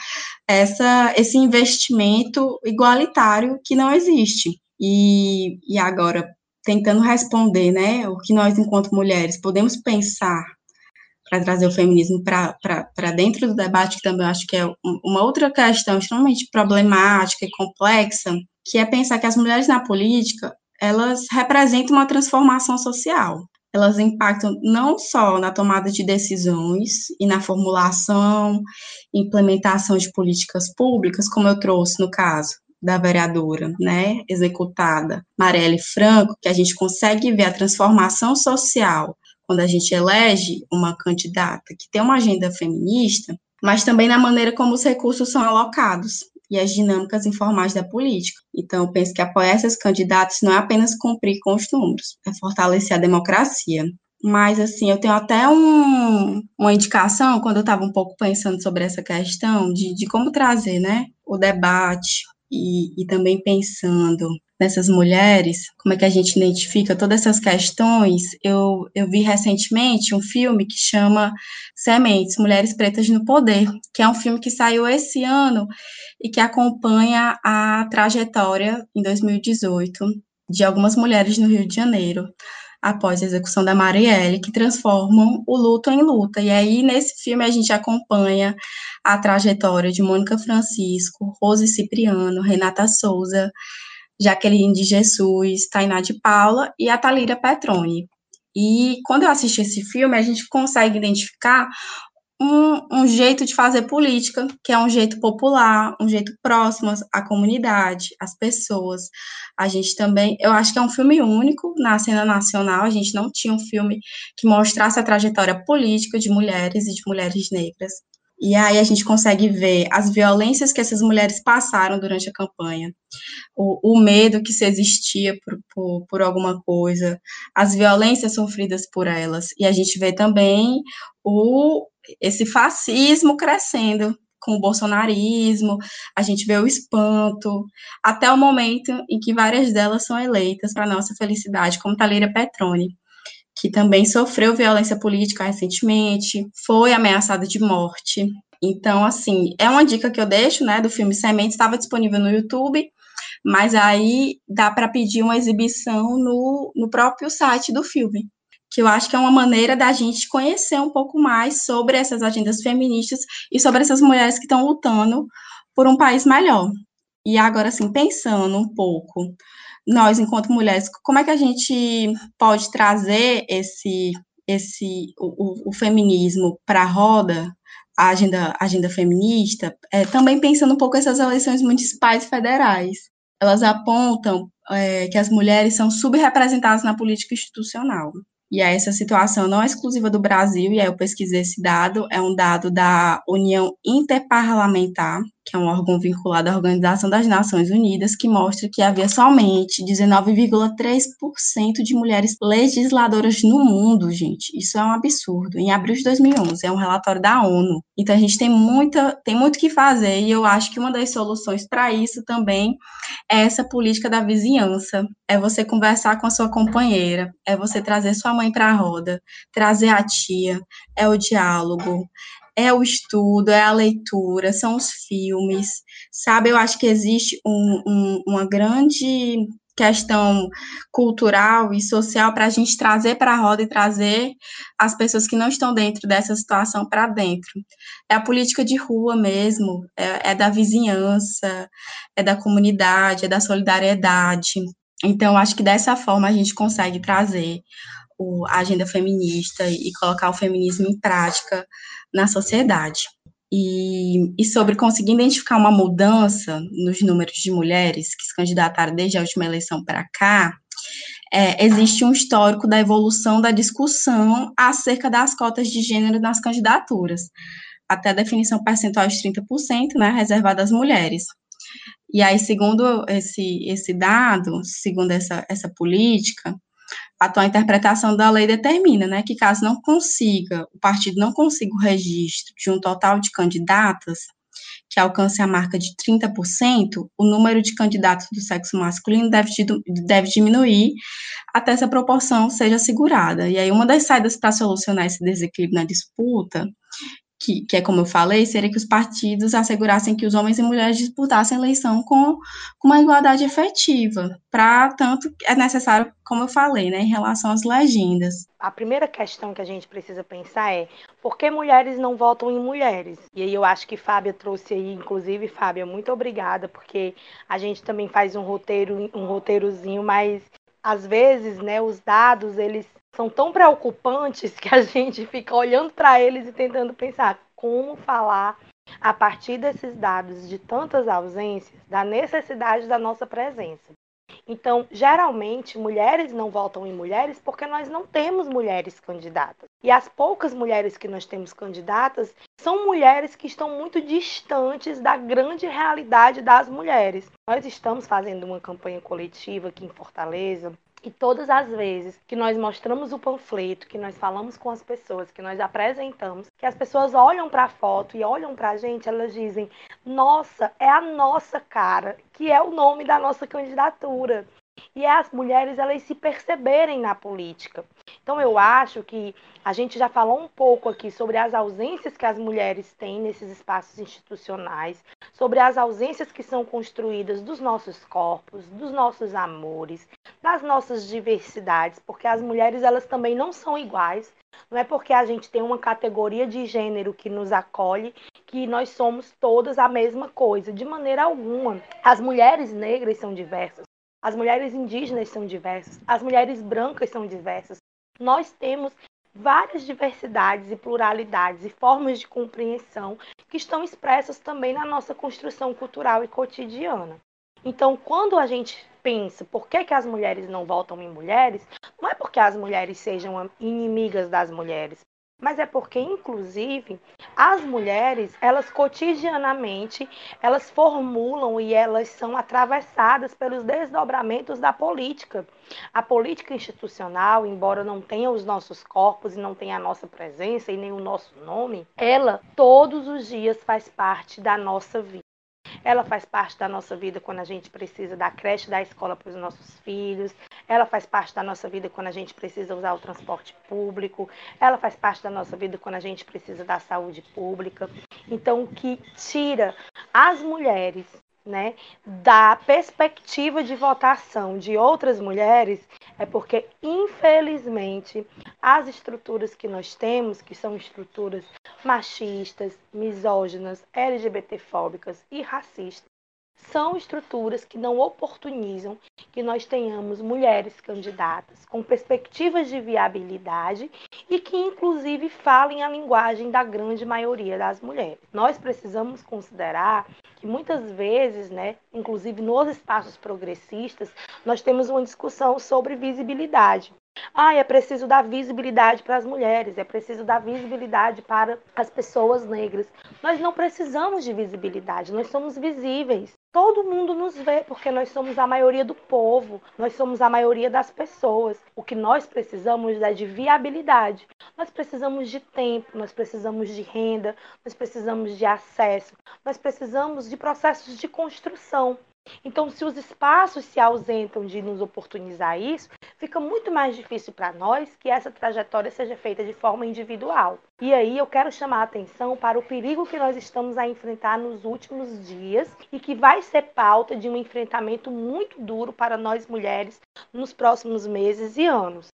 essa, esse investimento igualitário que não existe. E, e agora, tentando responder, né, o que nós, enquanto mulheres, podemos pensar para trazer o feminismo para dentro do debate, que também acho que é uma outra questão extremamente problemática e complexa, que é pensar que as mulheres na política, elas representam uma transformação social. Elas impactam não só na tomada de decisões e na formulação, implementação de políticas públicas, como eu trouxe no caso da vereadora, né, executada, Marielle Franco, que a gente consegue ver a transformação social quando a gente elege uma candidata que tem uma agenda feminista, mas também na maneira como os recursos são alocados e as dinâmicas informais da política. Então, penso que apoiar esses candidatos não é apenas cumprir com os números, é fortalecer a democracia. Mas, assim, eu tenho até um, uma indicação, quando eu estava um pouco pensando sobre essa questão, de, de como trazer, né, o debate, e, e também pensando nessas mulheres, como é que a gente identifica todas essas questões, eu, eu vi recentemente um filme que chama Sementes, Mulheres Pretas no Poder, que é um filme que saiu esse ano e que acompanha a trajetória, em 2018, de algumas mulheres no Rio de Janeiro, após a execução da Marielle, que transformam o luto em luta. E aí, nesse filme, a gente acompanha a trajetória de Mônica Francisco, Rose Cipriano, Renata Souza, Jaqueline de Jesus, Tainá de Paula e a Talira Petroni. E quando eu assisti esse filme, a gente consegue identificar um, um, jeito de fazer política, que é um jeito popular, um jeito próximo à comunidade, às pessoas. A gente também, eu acho que é um filme único na cena nacional, a gente não tinha um filme que mostrasse a trajetória política de mulheres e de mulheres negras. E aí a gente consegue ver as violências que essas mulheres passaram durante a campanha, o, o medo que se existia por, por, por, alguma coisa, as violências sofridas por elas. E a gente vê também o, esse fascismo crescendo com o bolsonarismo, a gente vê o espanto, até o momento em que várias delas são eleitas para nossa felicidade, como Talira Petroni que também sofreu violência política recentemente, foi ameaçada de morte. Então, assim, é uma dica que eu deixo, né, do filme Sementes, estava disponível no YouTube, mas aí dá para pedir uma exibição no, no próprio site do filme, que eu acho que é uma maneira da gente conhecer um pouco mais sobre essas agendas feministas e sobre essas mulheres que estão lutando por um país melhor. E agora, assim, pensando um pouco nós, enquanto mulheres, como é que a gente pode trazer esse, esse o, o feminismo para a roda, a agenda, agenda feminista, é, também pensando um pouco essas eleições municipais e federais. Elas apontam é, que as mulheres são subrepresentadas na política institucional. E aí, essa situação não é exclusiva do Brasil, e aí eu pesquisei esse dado, é um dado da União Interparlamentar, que é um órgão vinculado à Organização das Nações Unidas, que mostra que havia somente 19,3% de mulheres legisladoras no mundo, gente. Isso é um absurdo. Em abril de 2011, é um relatório da ONU. Então a gente tem muita, tem muito que fazer e eu acho que uma das soluções para isso também é essa política da vizinhança. É você conversar com a sua companheira, é você trazer sua mãe para a roda, trazer a tia, é o diálogo, é o estudo, é a leitura, são os filmes, sabe? Eu acho que existe um, um, uma grande questão cultural e social para a gente trazer para a roda e trazer as pessoas que não estão dentro dessa situação para dentro. É a política de rua mesmo, é, é, da vizinhança, é da comunidade, é da solidariedade. Então, acho que dessa forma a gente consegue trazer a agenda feminista e colocar o feminismo em prática na sociedade. E, e, sobre conseguir identificar uma mudança nos números de mulheres que se candidataram desde a última eleição para cá, é, existe um histórico da evolução da discussão acerca das cotas de gênero nas candidaturas, até a definição percentual de 30%, né, reservada às mulheres. E aí, segundo esse, esse dado, segundo essa, essa política, atual interpretação da lei determina, né, que caso não consiga, o partido não consiga o registro de um total de candidatas que alcance a marca de 30%, o número de candidatos do sexo masculino deve, deve diminuir até essa proporção seja assegurada. E aí, uma das saídas para solucionar esse desequilíbrio na disputa que, que, é como eu falei, seria que os partidos assegurassem que os homens e mulheres disputassem a eleição com, com uma igualdade efetiva. Para tanto, é necessário, como eu falei, né, em relação às legendas. A primeira questão que a gente precisa pensar é por que mulheres não votam em mulheres? E aí eu acho que Fábia trouxe aí, inclusive, Fábia, muito obrigada, porque a gente também faz um roteiro, um roteirozinho, mas às vezes, né, os dados, eles são tão preocupantes *laughs* que a gente fica olhando para eles e tentando pensar como falar a partir desses dados de tantas ausências da necessidade da nossa presença. Então, geralmente, mulheres não votam em mulheres porque nós não temos mulheres candidatas. E as poucas mulheres que nós temos candidatas são mulheres que estão muito distantes da grande realidade das mulheres. Nós estamos fazendo uma campanha coletiva aqui em Fortaleza e todas as vezes que nós mostramos o panfleto, que nós falamos com as pessoas, que nós apresentamos, que as pessoas olham para a foto e olham para a gente, elas dizem: Nossa, é a nossa cara, que é o nome da nossa candidatura e é as mulheres elas se perceberem na política. Então eu acho que a gente já falou um pouco aqui sobre as ausências que as mulheres têm nesses espaços institucionais, sobre as ausências que são construídas dos nossos corpos, dos nossos amores, das nossas diversidades, porque as mulheres elas também não são iguais. Não é porque a gente tem uma categoria de gênero que nos acolhe que nós somos todas a mesma coisa, de maneira alguma. As mulheres negras são diversas, as mulheres indígenas são diversas, as mulheres brancas são diversas. Nós temos várias diversidades e pluralidades e formas de compreensão que estão expressas também na nossa construção cultural e cotidiana. Então, quando a gente pensa por que, que as mulheres não votam em mulheres, não é porque as mulheres sejam inimigas das mulheres, mas é porque inclusive as mulheres, elas cotidianamente, elas formulam e elas são atravessadas pelos desdobramentos da política. A política institucional, embora não tenha os nossos corpos e não tenha a nossa presença e nem o nosso nome, ela todos os dias faz parte da nossa vida. Ela faz parte da nossa vida quando a gente precisa da creche, da escola para os nossos filhos. Ela faz parte da nossa vida quando a gente precisa usar o transporte público. Ela faz parte da nossa vida quando a gente precisa da saúde pública. Então, o que tira as mulheres né, da perspectiva de votação de outras mulheres é porque, infelizmente, as estruturas que nós temos, que são estruturas machistas, misóginas, LGBTfóbicas e racistas, são estruturas que não oportunizam que nós tenhamos mulheres candidatas com perspectivas de viabilidade e que, inclusive, falem a linguagem da grande maioria das mulheres. Nós precisamos considerar que muitas vezes, né, inclusive nos espaços progressistas, nós temos uma discussão sobre visibilidade. Ah, é preciso dar visibilidade para as mulheres, é preciso dar visibilidade para as pessoas negras. Nós não precisamos de visibilidade, nós somos visíveis. Todo mundo nos vê porque nós somos a maioria do povo, nós somos a maioria das pessoas. O que nós precisamos é de viabilidade. Nós precisamos de tempo, nós precisamos de renda, nós precisamos de acesso, nós precisamos de processos de construção. Então, se os espaços se ausentam de nos oportunizar isso, fica muito mais difícil para nós que essa trajetória seja feita de forma individual. E aí eu quero chamar a atenção para o perigo que nós estamos a enfrentar nos últimos dias e que vai ser pauta de um enfrentamento muito duro para nós mulheres nos próximos meses e anos.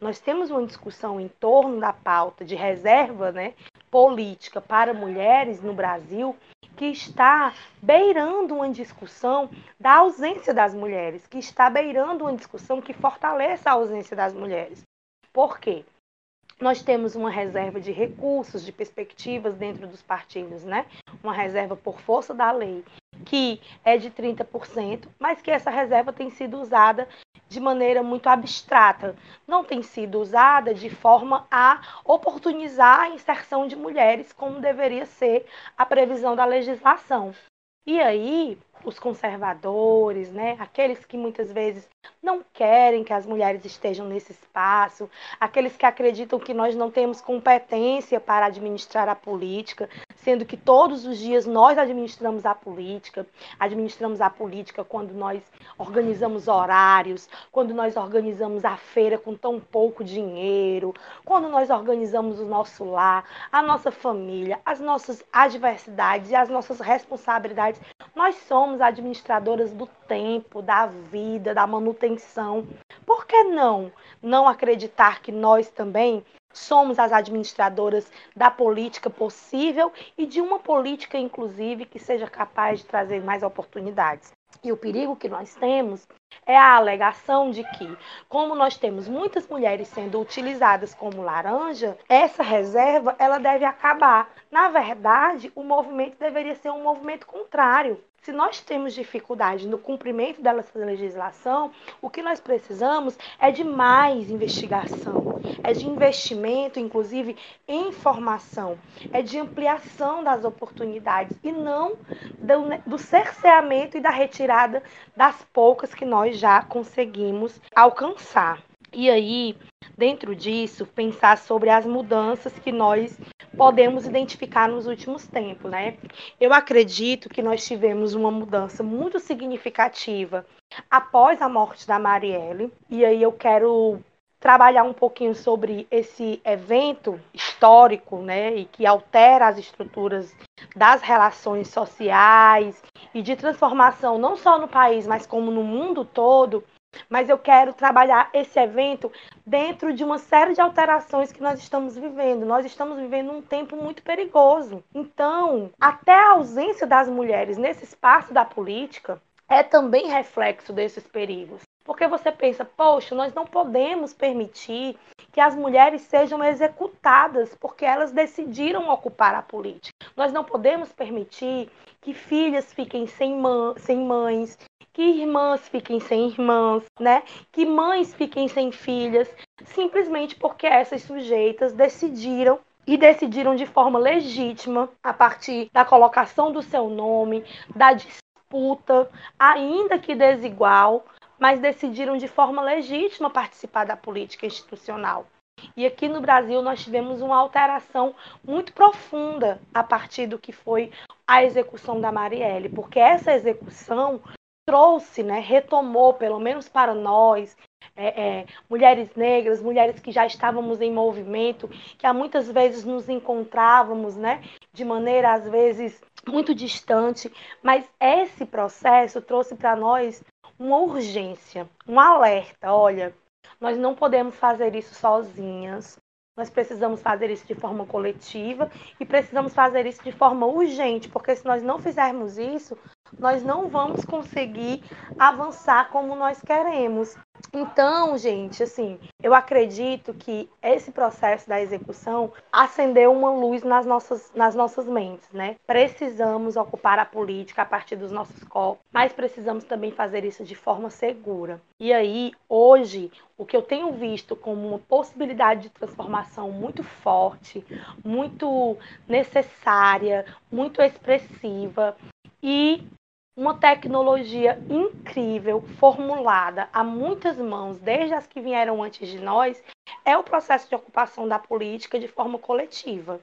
Nós temos uma discussão em torno da pauta de reserva né, política para mulheres no Brasil que está beirando uma discussão da ausência das mulheres, que está beirando uma discussão que fortaleça a ausência das mulheres. Por quê? Nós temos uma reserva de recursos, de perspectivas dentro dos partidos, né? Uma reserva por força da lei, que é de 30%, mas que essa reserva tem sido usada de maneira muito abstrata, não tem sido usada de forma a oportunizar a inserção de mulheres, como deveria ser a previsão da legislação. E aí, os conservadores, né, aqueles que muitas vezes não querem que as mulheres estejam nesse espaço, aqueles que acreditam que nós não temos competência para administrar a política, sendo que todos os dias nós administramos a política, administramos a política quando nós organizamos horários, quando nós organizamos a feira com tão pouco dinheiro, quando nós organizamos o nosso lar, a nossa família, as nossas adversidades e as nossas responsabilidades. Nós somos administradoras do tempo, da vida, da manutenção. Por que não não acreditar que nós também Somos as administradoras da política possível e de uma política, inclusive, que seja capaz de trazer mais oportunidades. E o perigo que nós temos é a alegação de que, como nós temos muitas mulheres sendo utilizadas como laranja, essa reserva ela deve acabar. Na verdade, o movimento deveria ser um movimento contrário. Se nós temos dificuldade no cumprimento dessa legislação, o que nós precisamos é de mais investigação, é de investimento, inclusive em formação, é de ampliação das oportunidades e não do, do cerceamento e da retirada das poucas que nós já conseguimos alcançar. E aí, dentro disso, pensar sobre as mudanças que nós podemos identificar nos últimos tempos, né? Eu acredito que nós tivemos uma mudança muito significativa após a morte da Marielle, e aí eu quero trabalhar um pouquinho sobre esse evento histórico, né, e que altera as estruturas das relações sociais e de transformação não só no país, mas como no mundo todo, mas eu quero trabalhar esse evento dentro de uma série de alterações que nós estamos vivendo. Nós estamos vivendo um tempo muito perigoso. Então, até a ausência das mulheres nesse espaço da política é também reflexo desses perigos. Porque você pensa, poxa, nós não podemos permitir que as mulheres sejam executadas porque elas decidiram ocupar a política. Nós não podemos permitir que filhas fiquem sem, mães, que irmãs fiquem sem irmãs, né? Que mães fiquem sem filhas, simplesmente porque essas sujeitas decidiram e decidiram de forma legítima, a partir da colocação do seu nome, da disputa, ainda que desigual, mas decidiram de forma legítima participar da política institucional. E aqui no Brasil nós tivemos uma alteração muito profunda a partir do que foi a execução da Marielle, porque essa execução trouxe, né, retomou, pelo menos para nós, é, é, mulheres negras, mulheres que já estávamos em movimento, que há muitas vezes nos encontrávamos, né, de maneira às vezes muito distante, mas esse processo trouxe para nós uma urgência, um alerta. Olha, nós não podemos fazer isso sozinhas. Nós precisamos fazer isso de forma coletiva e precisamos fazer isso de forma urgente, porque se nós não fizermos isso, nós não vamos conseguir avançar como nós queremos. Então, gente, assim, eu acredito que esse processo da execução acendeu uma luz nas nossas, nas nossas mentes, né? Precisamos ocupar a política a partir dos nossos corpos, mas precisamos também fazer isso de forma segura. E aí, hoje, o que eu tenho visto como uma possibilidade de transformação muito forte, muito necessária, muito expressiva e uma tecnologia incrível, formulada a muitas mãos, desde as que vieram antes de nós, é o processo de ocupação da política de forma coletiva.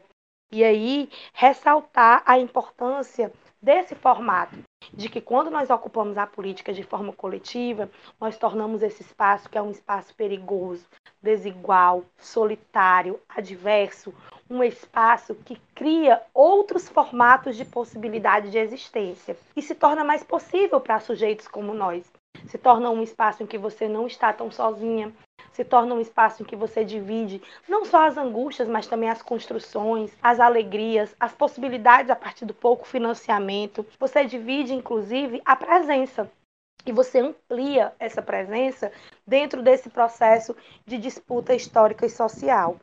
E aí, ressaltar a importância desse formato, de que quando nós ocupamos a política de forma coletiva, nós tornamos esse espaço, que é um espaço perigoso, desigual, solitário, adverso, um espaço que cria outros formatos de possibilidade de existência e se torna mais possível para sujeitos como nós. Se torna um espaço em que você não está tão sozinha, se torna um espaço em que você divide não só as angústias, mas também as construções, as alegrias, as possibilidades a partir do pouco financiamento. Você divide, inclusive, a presença. E você amplia essa presença dentro desse processo de disputa histórica e social.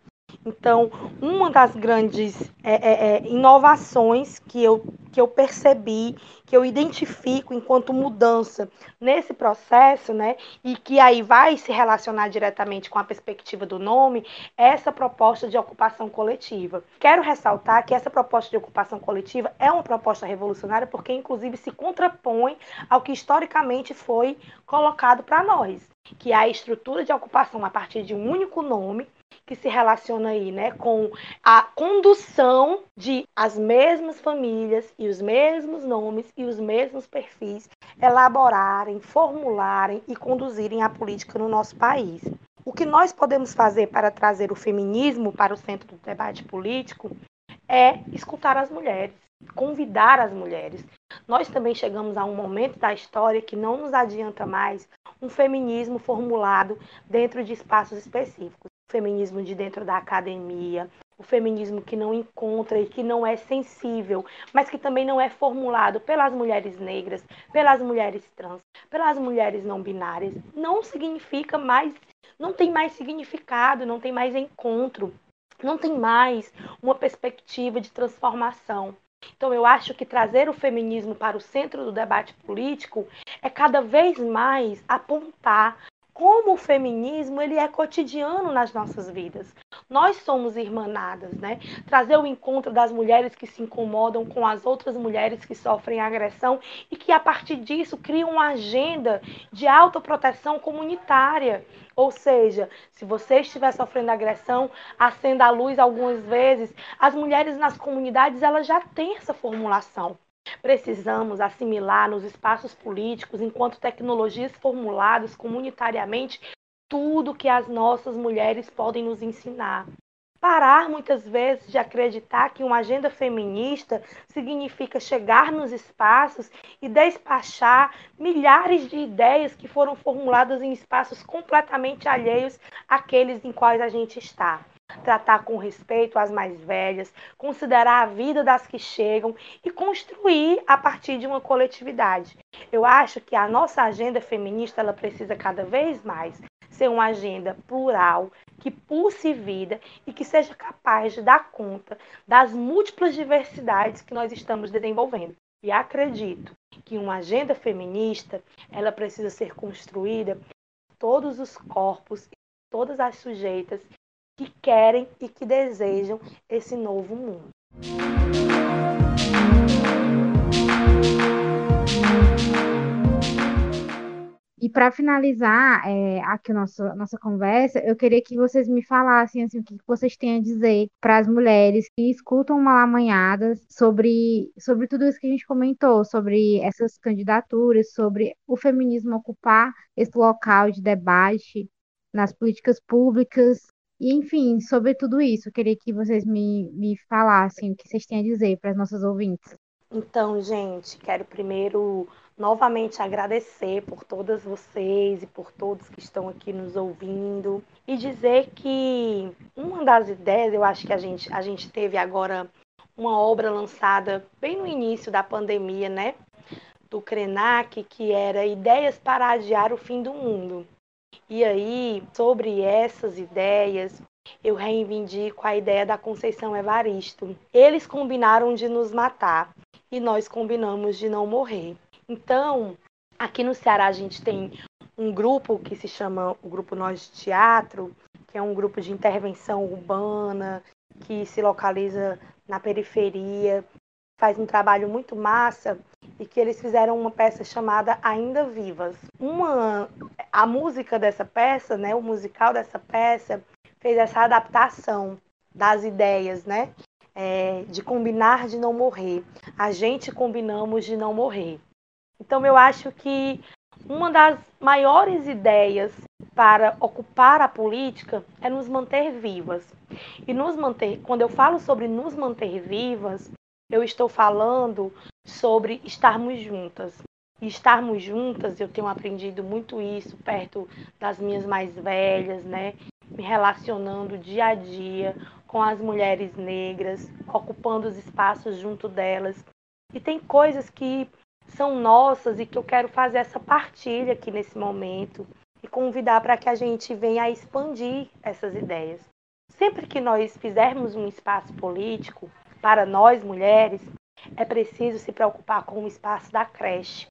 Então, uma das grandes é, é, é, inovações que eu, que eu percebi, que eu identifico enquanto mudança nesse processo, né, e que aí vai se relacionar diretamente com a perspectiva do nome, é essa proposta de ocupação coletiva. Quero ressaltar que essa proposta de ocupação coletiva é uma proposta revolucionária porque, inclusive, se contrapõe ao que historicamente foi colocado para nós, que é a estrutura de ocupação a partir de um único nome que se relaciona aí, né, com a condução de as mesmas famílias e os mesmos nomes e os mesmos perfis elaborarem, formularem e conduzirem a política no nosso país. O que nós podemos fazer para trazer o feminismo para o centro do debate político é escutar as mulheres, convidar as mulheres. Nós também chegamos a um momento da história que não nos adianta mais um feminismo formulado dentro de espaços específicos feminismo de dentro da academia, o feminismo que não encontra e que não é sensível, mas que também não é formulado pelas mulheres negras, pelas mulheres trans, pelas mulheres não binárias, não significa mais, não tem mais significado, não tem mais encontro, não tem mais uma perspectiva de transformação. Então, eu acho que trazer o feminismo para o centro do debate político é cada vez mais apontar como o feminismo ele é cotidiano nas nossas vidas. Nós somos irmanadas, né? Trazer o encontro das mulheres que se incomodam com as outras mulheres que sofrem agressão e que a partir disso criam uma agenda de autoproteção comunitária. Ou seja, se você estiver sofrendo agressão, acenda a luz algumas vezes. As mulheres nas comunidades elas já têm essa formulação. Precisamos assimilar nos espaços políticos, enquanto tecnologias formuladas comunitariamente, tudo que as nossas mulheres podem nos ensinar. Parar muitas vezes de acreditar que uma agenda feminista significa chegar nos espaços e despachar milhares de ideias que foram formuladas em espaços completamente alheios àqueles em quais a gente está tratar com respeito as mais velhas, considerar a vida das que chegam e construir a partir de uma coletividade. Eu acho que a nossa agenda feminista ela precisa cada vez mais ser uma agenda plural, que pulse vida e que seja capaz de dar conta das múltiplas diversidades que nós estamos desenvolvendo. E acredito que uma agenda feminista, ela precisa ser construída todos os corpos, todas as sujeitas que querem e que desejam esse novo mundo. E para finalizar é, aqui a nossa, nossa conversa, eu queria que vocês me falassem assim, o que vocês têm a dizer para as mulheres que escutam Malamanhadas sobre, sobre tudo isso que a gente comentou, sobre essas candidaturas, sobre o feminismo ocupar esse local de debate nas políticas públicas e, enfim, sobre tudo isso, eu queria que vocês me, me falassem o que vocês têm a dizer para as nossas ouvintes. Então, gente, quero primeiro novamente agradecer por todas vocês e por todos que estão aqui nos ouvindo e dizer que uma das ideias, eu acho que a gente, a gente teve agora uma obra lançada bem no início da pandemia, né? Do Krenak, que era Ideias para Adiar o Fim do Mundo. E aí, sobre essas ideias, eu reivindico a ideia da Conceição Evaristo. Eles combinaram de nos matar e nós combinamos de não morrer. Então, aqui no Ceará a gente tem um grupo que se chama o Grupo Nós de Teatro, que é um grupo de intervenção urbana, que se localiza na periferia, faz um trabalho muito massa e que eles fizeram uma peça chamada Ainda Vivas. Uma a música dessa peça, né, o musical dessa peça fez essa adaptação das ideias, né, é, de combinar de não morrer. A gente combinamos de não morrer. Então eu acho que uma das maiores ideias para ocupar a política é nos manter vivas. E nos manter, quando eu falo sobre nos manter vivas, eu estou falando sobre estarmos juntas. E estarmos juntas, eu tenho aprendido muito isso perto das minhas mais velhas, né? Me relacionando dia a dia com as mulheres negras, ocupando os espaços junto delas. E tem coisas que são nossas e que eu quero fazer essa partilha aqui nesse momento e convidar para que a gente venha a expandir essas ideias. Sempre que nós fizermos um espaço político para nós mulheres, é preciso se preocupar com o espaço da creche.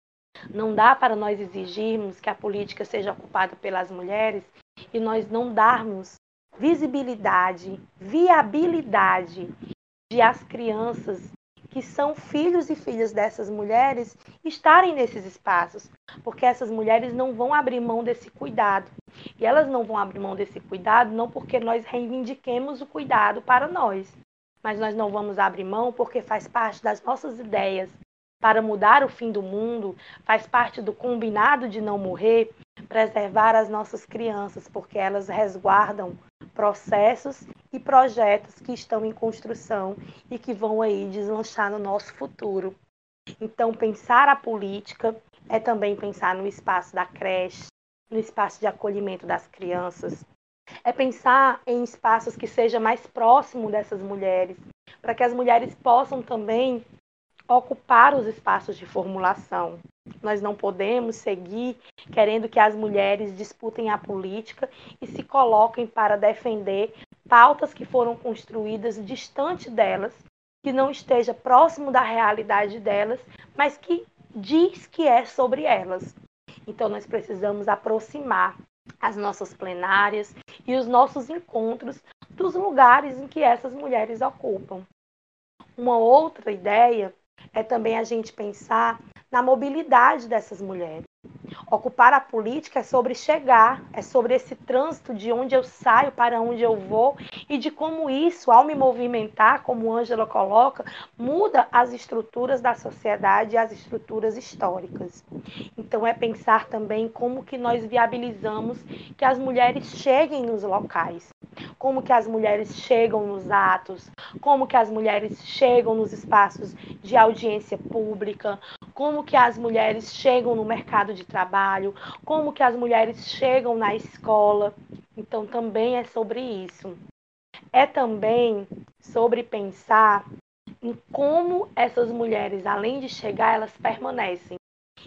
Não dá para nós exigirmos que a política seja ocupada pelas mulheres e nós não darmos visibilidade, viabilidade de as crianças que são filhos e filhas dessas mulheres estarem nesses espaços, porque essas mulheres não vão abrir mão desse cuidado. E elas não vão abrir mão desse cuidado não porque nós reivindiquemos o cuidado para nós, mas nós não vamos abrir mão porque faz parte das nossas ideias para mudar o fim do mundo, faz parte do combinado de não morrer, preservar as nossas crianças, porque elas resguardam processos e projetos que estão em construção e que vão aí deslanchar no nosso futuro. Então, pensar a política é também pensar no espaço da creche, no espaço de acolhimento das crianças. É pensar em espaços que seja mais próximo dessas mulheres, para que as mulheres possam também ocupar os espaços de formulação. Nós não podemos seguir querendo que as mulheres disputem a política e se coloquem para defender pautas que foram construídas distante delas, que não esteja próximo da realidade delas, mas que diz que é sobre elas. Então nós precisamos aproximar as nossas plenárias e os nossos encontros dos lugares em que essas mulheres ocupam. Uma outra ideia é também a gente pensar na mobilidade dessas mulheres. Ocupar a política é sobre chegar, é sobre esse trânsito de onde eu saio para onde eu vou e de como isso, ao me movimentar, como Ângela coloca, muda as estruturas da sociedade e as estruturas históricas. Então é pensar também como que nós viabilizamos que as mulheres cheguem nos locais, como que as mulheres chegam nos atos, como que as mulheres chegam nos espaços de audiência pública, como que as mulheres chegam no mercado de trabalho, como que as mulheres chegam na escola. Então também é sobre isso. É também sobre pensar em como essas mulheres, além de chegar, elas permanecem.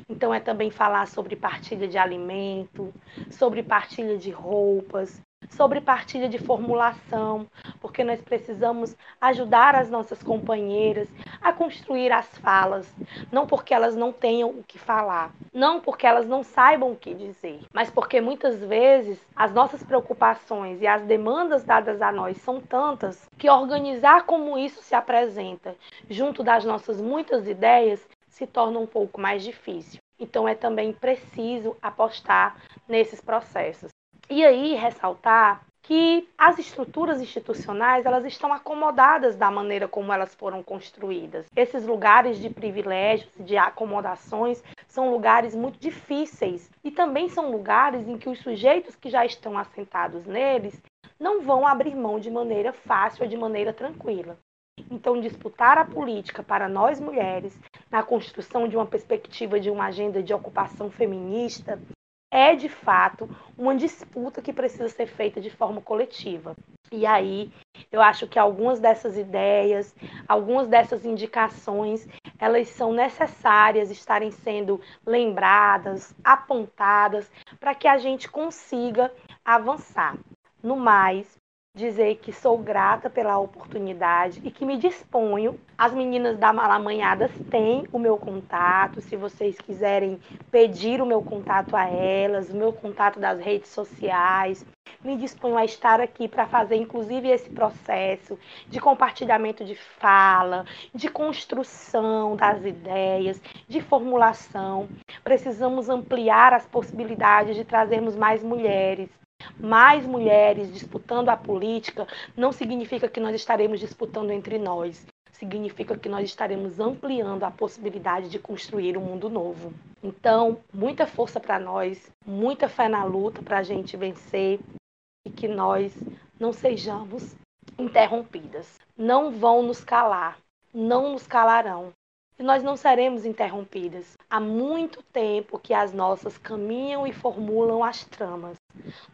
Então é também falar sobre partilha de alimento, sobre partilha de roupas, sobre partilha de formulação, porque nós precisamos ajudar as nossas companheiras a construir as falas, não porque elas não tenham o que falar, não porque elas não saibam o que dizer, mas porque muitas vezes as nossas preocupações e as demandas dadas a nós são tantas que organizar como isso se apresenta junto das nossas muitas ideias se torna um pouco mais difícil. Então é também preciso apostar nesses processos. E aí ressaltar que as estruturas institucionais elas estão acomodadas da maneira como elas foram construídas. Esses lugares de privilégios, de acomodações, são lugares muito difíceis e também são lugares em que os sujeitos que já estão assentados neles não vão abrir mão de maneira fácil ou de maneira tranquila. Então, disputar a política para nós mulheres, na construção de uma perspectiva de uma agenda de ocupação feminista, é de fato uma disputa que precisa ser feita de forma coletiva. E aí, eu acho que algumas dessas ideias, algumas dessas indicações, elas são necessárias estarem sendo lembradas, apontadas, para que a gente consiga avançar. No mais, dizer que sou grata pela oportunidade e que me disponho. As meninas da Malamanhadas têm o meu contato, se vocês quiserem pedir o meu contato a elas, o meu contato das redes sociais. Me disponho a estar aqui para fazer, inclusive, esse processo de compartilhamento de fala, de construção das ideias, de formulação. Precisamos ampliar as possibilidades de trazermos mais mulheres mais mulheres disputando a política não significa que nós estaremos disputando entre nós. Significa que nós estaremos ampliando a possibilidade de construir um mundo novo. Então, muita força para nós, muita fé na luta para a gente vencer e que nós não sejamos interrompidas. Não vão nos calar, não nos calarão e nós não seremos interrompidas. Há muito tempo que as nossas caminham e formulam as tramas.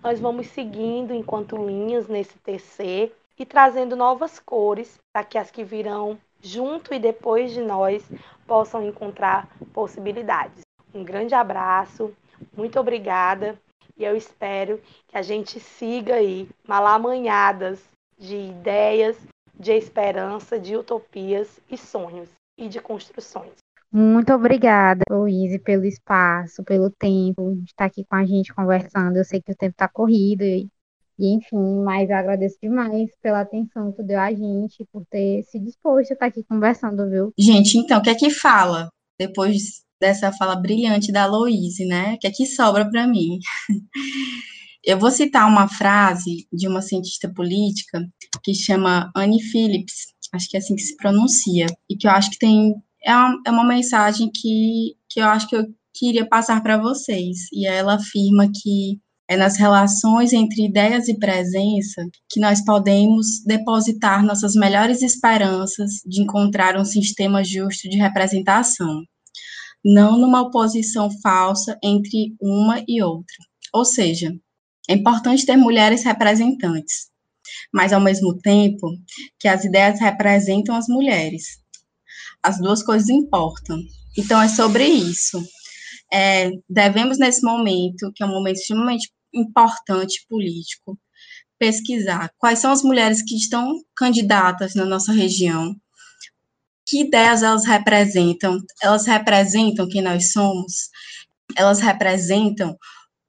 Nós vamos seguindo enquanto linhas nesse TC e trazendo novas cores para que as que virão junto e depois de nós possam encontrar possibilidades. Um grande abraço, muito obrigada e eu espero que a gente siga aí malamanhadas de ideias, de esperança, de utopias e sonhos e de construções. Muito obrigada, Luíse, pelo espaço, pelo tempo de estar aqui com a gente conversando. Eu sei que o tempo está corrido e, e, enfim, mas eu agradeço demais pela atenção que tu deu a gente, por ter se disposto a estar aqui conversando, viu? Gente, então, o que é que fala depois dessa fala brilhante da Louise, né? O que é que sobra para mim? *laughs* Eu vou citar uma frase de uma cientista política que chama Anne Phillips, acho que é assim que se pronuncia, e que eu acho que tem é uma, é uma mensagem que, que eu acho que eu queria passar para vocês. E ela afirma que é nas relações entre ideias e presença que nós podemos depositar nossas melhores esperanças de encontrar um sistema justo de representação, não numa oposição falsa entre uma e outra. Ou seja, é importante ter mulheres representantes, mas ao mesmo tempo que as ideias representam as mulheres. As duas coisas importam. Então é sobre isso. É, devemos nesse momento, que é um momento extremamente importante político, pesquisar quais são as mulheres que estão candidatas na nossa região, que ideias elas representam, elas representam quem nós somos, elas representam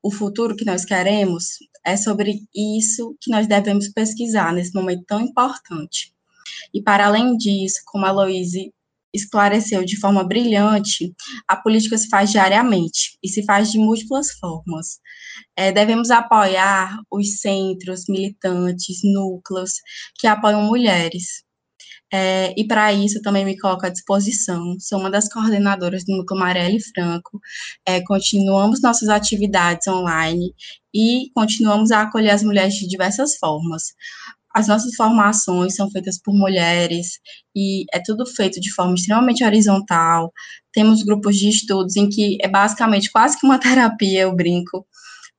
o futuro que nós queremos, é sobre isso que nós devemos pesquisar nesse momento tão importante. E para além disso, como a Louise esclareceu de forma brilhante, a política se faz diariamente e se faz de múltiplas formas. É, devemos apoiar os centros militantes, núcleos que apoiam mulheres. É, e para isso também me coloco à disposição. Sou uma das coordenadoras do Núcleo Marielle Franco. É, continuamos nossas atividades online e continuamos a acolher as mulheres de diversas formas. As nossas formações são feitas por mulheres e é tudo feito de forma extremamente horizontal. Temos grupos de estudos em que é basicamente quase que uma *laughs* terapia, eu brinco,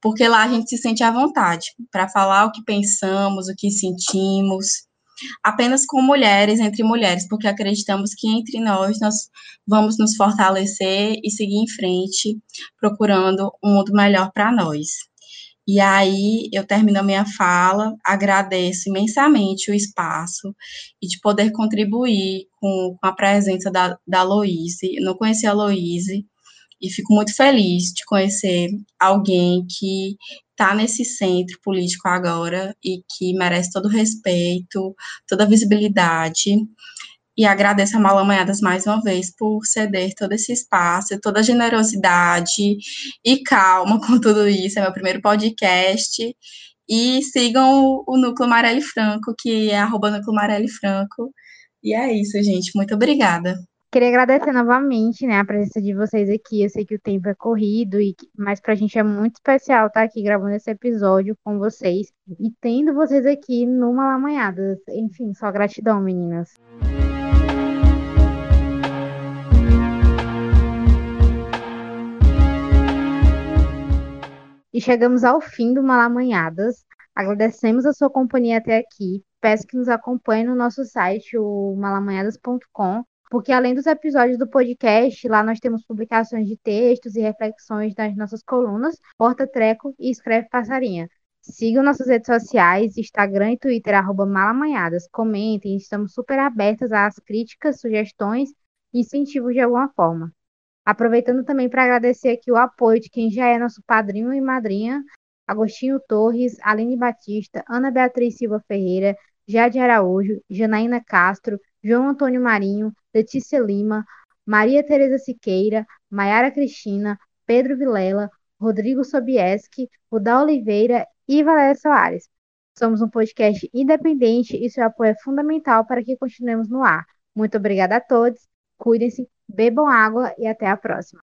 porque lá a gente se sente à vontade para falar o que pensamos, o que sentimos, apenas com mulheres, entre mulheres, porque acreditamos que entre nós nós vamos nos fortalecer e seguir em frente, procurando um mundo melhor para nós. E aí eu termino a minha fala, agradeço imensamente o espaço e de poder contribuir com, com a presença da, da. Eu não conhecia a Loise e fico muito feliz de conhecer alguém que está nesse centro político agora e que merece todo o respeito, toda a visibilidade. E agradeço a Malamanhadas mais uma vez por ceder todo esse espaço, toda a generosidade e calma *laughs* com tudo isso. É meu primeiro podcast. E sigam o, Núcleo Marelli Franco, que é arroba Núcleo Marelli Franco. E é isso, gente. Muito obrigada. Queria agradecer novamente, né, a presença de vocês aqui. Eu sei que o tempo é corrido, e mas para a gente é muito especial estar aqui gravando esse episódio com vocês e tendo vocês aqui no Malamanhadas. Enfim, só gratidão, meninas. E chegamos ao fim do Malamanhadas. Agradecemos a sua companhia até aqui. Peço que nos acompanhe no nosso site, o malamanhadas.com, porque além dos episódios do podcast, lá nós temos publicações de textos e reflexões das nossas colunas, Porta Treco e Escreve Passarinha. Sigam nossas redes sociais, Instagram e Twitter, arroba malamanhadas. Comentem, estamos super abertas às críticas, sugestões e incentivos de alguma forma. Aproveitando também para agradecer aqui o apoio de quem já é nosso padrinho e madrinha, Agostinho Torres, Aline Batista, Ana Beatriz Silva Ferreira, Jade Araújo, Janaína Castro, João Antônio Marinho, Letícia Lima, Maria Tereza Siqueira, Maiara Cristina, Pedro Vilela, Rodrigo Sobieski, Rudá Oliveira e Valéria Soares. Somos um podcast independente e seu apoio é fundamental para que continuemos no ar. Muito obrigada a todos, cuidem-se, bebam água e até a próxima.